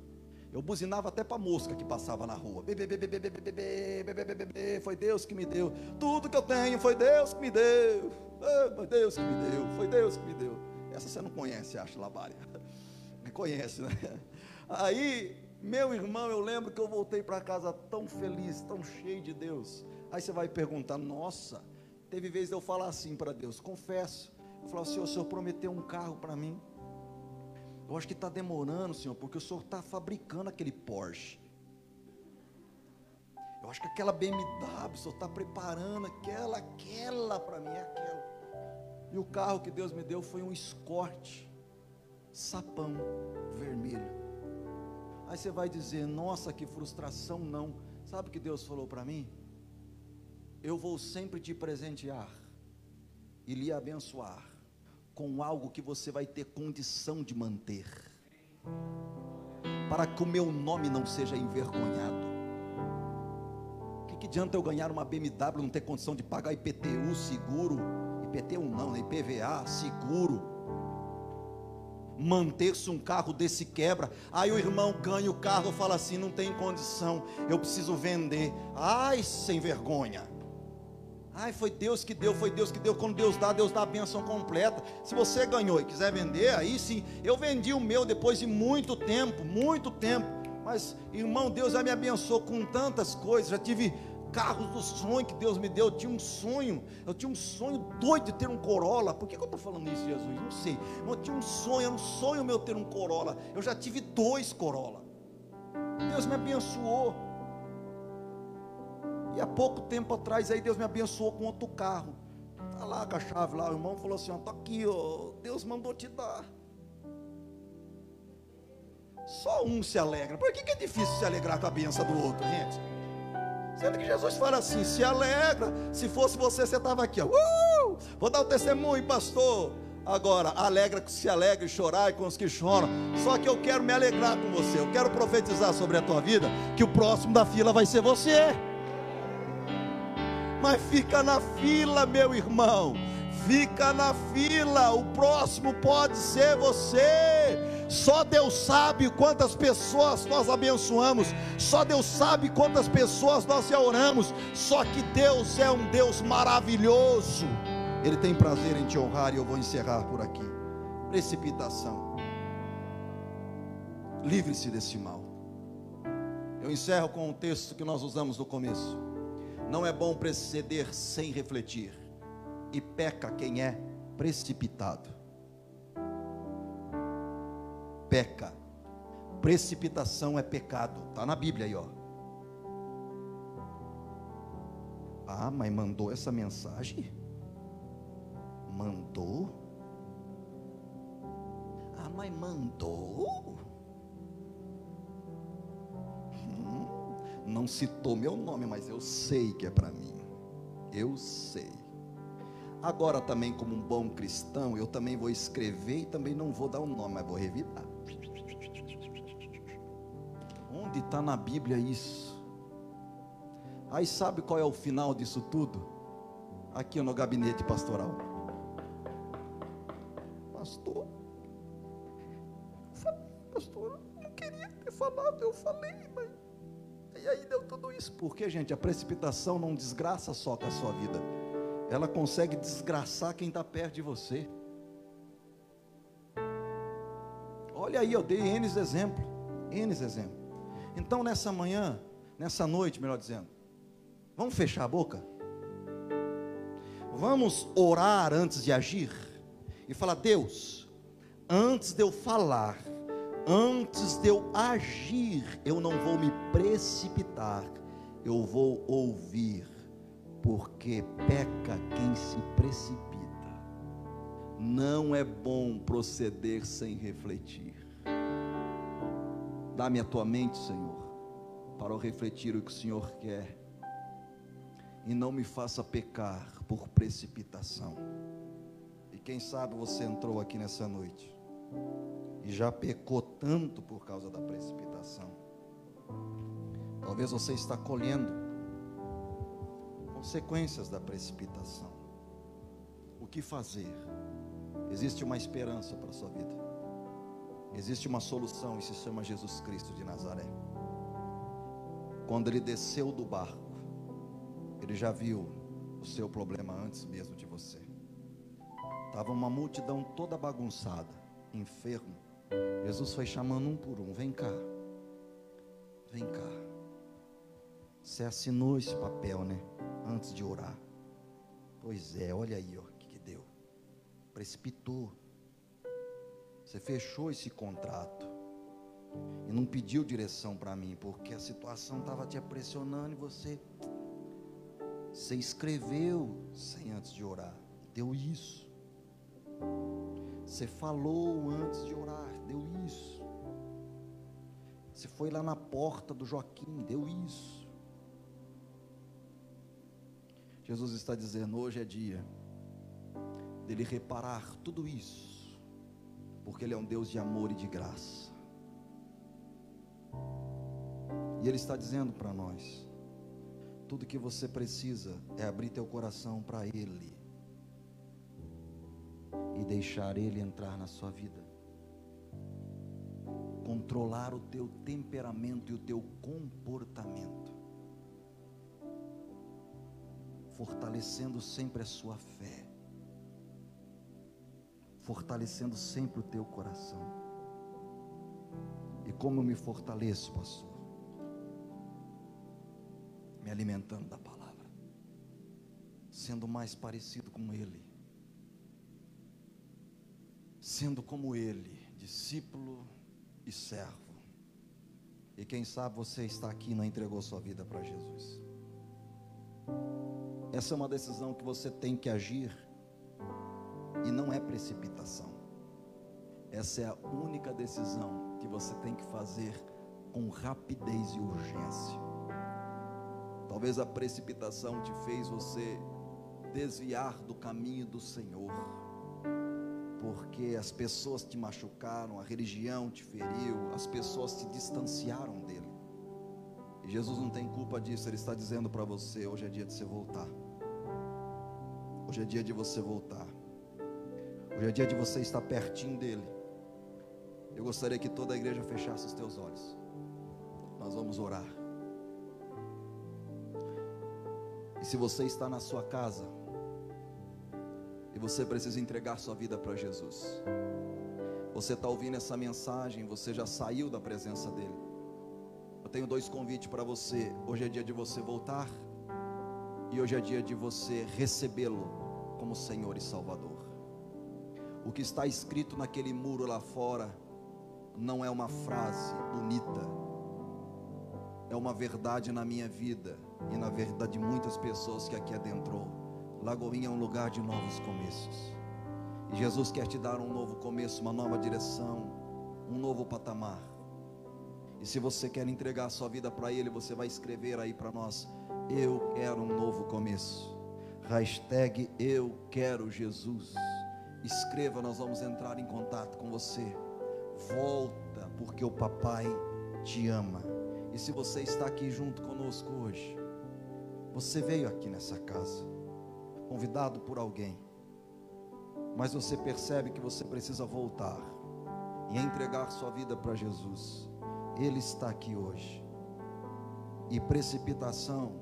Eu buzinava até para mosca que passava na rua. Bebê, bebê, bebê, bebê, bebê, bebê, bebê, foi Deus que me deu. Tudo que eu tenho foi Deus que me deu. Foi Deus que me deu. Foi Deus que me deu. Essa você não conhece, acho, Labária. Me conhece, né? Aí, meu irmão, eu lembro que eu voltei para casa tão feliz, tão cheio de Deus. Aí você vai perguntar: nossa, teve vez de eu falar assim para Deus, confesso. Eu falava, Senhor, o Senhor prometeu um carro para mim. Eu acho que está demorando, Senhor, porque o Senhor está fabricando aquele Porsche. Eu acho que aquela BMW, o Senhor está preparando aquela, aquela para mim, é aquela. E o carro que Deus me deu foi um Escort, sapão vermelho. Aí você vai dizer, nossa, que frustração, não. Sabe o que Deus falou para mim? eu vou sempre te presentear e lhe abençoar com algo que você vai ter condição de manter, para que o meu nome não seja envergonhado. O que, adianta eu ganhar uma BMW não ter condição de pagar IPTU, seguro, IPTU não, né? IPVA, seguro, manter-se um carro desse quebra. Aí o irmão ganha o carro, fala assim: não tem condição, eu preciso vender. Ai, sem vergonha. Ai, foi Deus que deu, foi Deus que deu. Quando Deus dá, Deus dá a bênção completa. Se você ganhou e quiser vender, aí sim. Eu vendi o meu depois de muito tempo, muito tempo. Mas, irmão, Deus já me abençoou com tantas coisas. Já tive carros do sonho que Deus me deu. Eu tinha um sonho, eu tinha um sonho doido de ter um Corolla. Por que, que eu estou falando isso, Jesus? Não sei. Mas eu tinha um sonho, era um sonho meu ter um Corolla. Eu já tive dois Corolla. Deus me abençoou. E há pouco tempo atrás aí Deus me abençoou com outro carro. Está lá com a chave lá, o irmão falou assim: está aqui, ó, Deus mandou te dar. Só um se alegra. Por que, que é difícil se alegrar com a benção do outro, gente? Sendo que Jesus fala assim: se alegra. Se fosse você, você estava aqui, ó. Uh! Vou dar o testemunho, pastor. Agora, alegra que se alegra e com os que choram. Só que eu quero me alegrar com você. Eu quero profetizar sobre a tua vida que o próximo da fila vai ser você. Mas fica na fila, meu irmão. Fica na fila. O próximo pode ser você. Só Deus sabe quantas pessoas nós abençoamos. Só Deus sabe quantas pessoas nós já oramos. Só que Deus é um Deus maravilhoso. Ele tem prazer em te honrar e eu vou encerrar por aqui. Precipitação. Livre-se desse mal. Eu encerro com um texto que nós usamos no começo. Não é bom preceder sem refletir, e peca quem é precipitado peca. Precipitação é pecado. Está na Bíblia aí, ó. Ah, mas mandou essa mensagem? Mandou? Ah, mas mandou? Hum, não citou meu nome, mas eu sei que é para mim. Eu sei. Agora também, como um bom cristão, eu também vou escrever e também não vou dar o um nome, mas vou revidar. Está na Bíblia isso? Aí sabe qual é o final disso tudo? Aqui no gabinete pastoral. Pastor, pastor, não queria ter falado, eu falei, mas. E aí deu tudo isso. Porque, gente, a precipitação não desgraça só com a sua vida, ela consegue desgraçar quem está perto de você. Olha aí, eu dei N exemplos, N exemplos. Então, nessa manhã, nessa noite, melhor dizendo, vamos fechar a boca? Vamos orar antes de agir? E falar, Deus, antes de eu falar, antes de eu agir, eu não vou me precipitar, eu vou ouvir, porque peca quem se precipita. Não é bom proceder sem refletir. Dá-me a tua mente, Senhor, para eu refletir o que o Senhor quer. E não me faça pecar por precipitação. E quem sabe você entrou aqui nessa noite e já pecou tanto por causa da precipitação. Talvez você está colhendo consequências da precipitação. O que fazer? Existe uma esperança para a sua vida. Existe uma solução e se chama Jesus Cristo de Nazaré. Quando ele desceu do barco, ele já viu o seu problema antes mesmo de você. Estava uma multidão toda bagunçada, enfermo. Jesus foi chamando um por um: vem cá, vem cá. Você assinou esse papel, né? Antes de orar. Pois é, olha aí, ó, que, que deu. Precipitou. Você fechou esse contrato e não pediu direção para mim, porque a situação estava te pressionando e você você escreveu sem antes de orar, deu isso. Você falou antes de orar, deu isso. Você foi lá na porta do Joaquim, deu isso. Jesus está dizendo: hoje é dia dele reparar tudo isso porque Ele é um Deus de amor e de graça. E Ele está dizendo para nós: tudo que você precisa é abrir teu coração para Ele e deixar Ele entrar na sua vida, controlar o teu temperamento e o teu comportamento, fortalecendo sempre a sua fé fortalecendo sempre o teu coração. E como eu me fortaleço, pastor? Me alimentando da palavra, sendo mais parecido com Ele, sendo como Ele, discípulo e servo. E quem sabe você está aqui e não entregou sua vida para Jesus. Essa é uma decisão que você tem que agir e não é precipitação. Essa é a única decisão que você tem que fazer com rapidez e urgência. Talvez a precipitação te fez você desviar do caminho do Senhor. porque as pessoas te machucaram, a religião te feriu, as pessoas te distanciaram dele. E Jesus não tem culpa disso, ele está dizendo para você: hoje é dia de você voltar. Hoje é dia de você voltar. Hoje é dia de você estar pertinho dele. Eu gostaria que toda a igreja fechasse os teus olhos. Nós vamos orar. E se você está na sua casa e você precisa entregar sua vida para Jesus, você está ouvindo essa mensagem, você já saiu da presença dEle. Eu tenho dois convites para você. Hoje é dia de você voltar e hoje é dia de você recebê-lo como Senhor e Salvador. O que está escrito naquele muro lá fora não é uma frase bonita, é uma verdade na minha vida e na verdade de muitas pessoas que aqui adentrou. Lagoinha é um lugar de novos começos. E Jesus quer te dar um novo começo, uma nova direção, um novo patamar. E se você quer entregar a sua vida para Ele, você vai escrever aí para nós: Eu quero um novo começo. Hashtag Eu quero Jesus. Escreva, nós vamos entrar em contato com você. Volta, porque o papai te ama. E se você está aqui junto conosco hoje, você veio aqui nessa casa, convidado por alguém, mas você percebe que você precisa voltar e entregar sua vida para Jesus. Ele está aqui hoje. E precipitação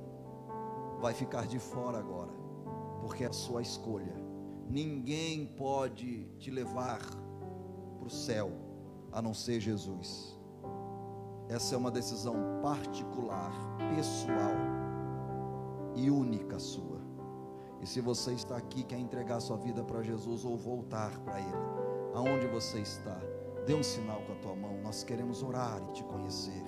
vai ficar de fora agora, porque é a sua escolha. Ninguém pode te levar para o céu a não ser Jesus. Essa é uma decisão particular, pessoal e única sua. E se você está aqui, quer entregar sua vida para Jesus ou voltar para Ele, aonde você está, dê um sinal com a tua mão. Nós queremos orar e te conhecer.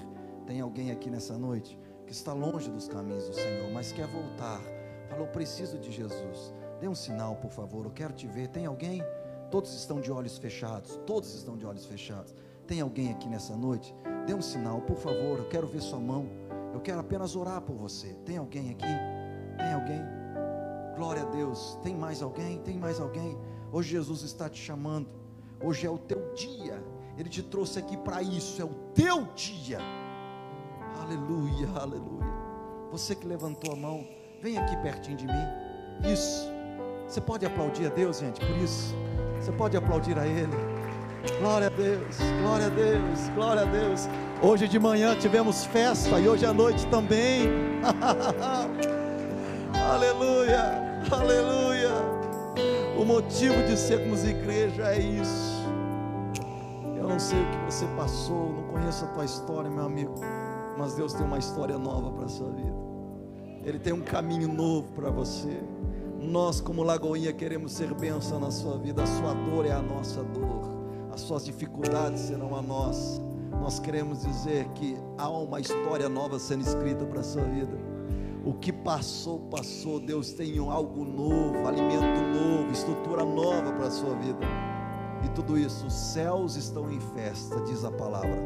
Tem alguém aqui nessa noite que está longe dos caminhos do Senhor, mas quer voltar. Falou, preciso de Jesus. Dê um sinal, por favor. Eu quero te ver. Tem alguém? Todos estão de olhos fechados. Todos estão de olhos fechados. Tem alguém aqui nessa noite? Dê um sinal, por favor. Eu quero ver sua mão. Eu quero apenas orar por você. Tem alguém aqui? Tem alguém? Glória a Deus. Tem mais alguém? Tem mais alguém? Hoje Jesus está te chamando. Hoje é o teu dia. Ele te trouxe aqui para isso. É o teu dia. Aleluia, aleluia. Você que levantou a mão, vem aqui pertinho de mim. Isso. Você pode aplaudir a Deus, gente, por isso. Você pode aplaudir a Ele. Glória a Deus, glória a Deus, glória a Deus. Hoje de manhã tivemos festa e hoje à noite também. aleluia, aleluia. O motivo de sermos igreja é isso. Eu não sei o que você passou, não conheço a tua história, meu amigo, mas Deus tem uma história nova para a sua vida. Ele tem um caminho novo para você. Nós, como Lagoinha, queremos ser bênção na sua vida. A sua dor é a nossa dor, as suas dificuldades serão a nossa. Nós queremos dizer que há uma história nova sendo escrita para a sua vida. O que passou, passou. Deus tem algo novo, alimento novo, estrutura nova para a sua vida. E tudo isso, os céus estão em festa, diz a palavra.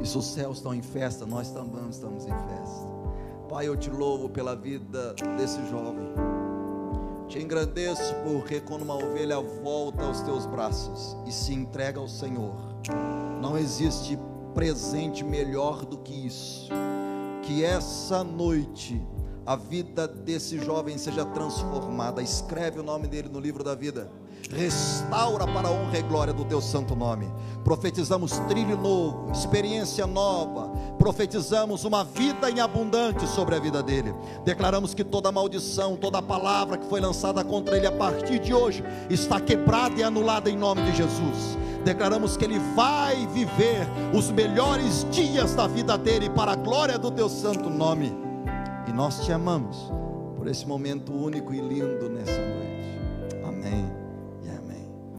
E se os céus estão em festa, nós também estamos em festa. Pai, eu te louvo pela vida desse jovem. Te engrandeço porque quando uma ovelha volta aos teus braços e se entrega ao Senhor, não existe presente melhor do que isso. Que essa noite a vida desse jovem seja transformada. Escreve o nome dele no livro da vida restaura para a honra e glória do teu santo nome. Profetizamos trilho novo, experiência nova, profetizamos uma vida em abundante sobre a vida dele. Declaramos que toda maldição, toda palavra que foi lançada contra ele a partir de hoje está quebrada e anulada em nome de Jesus. Declaramos que ele vai viver os melhores dias da vida dele para a glória do teu santo nome. E nós te amamos por esse momento único e lindo nessa noite. Amém.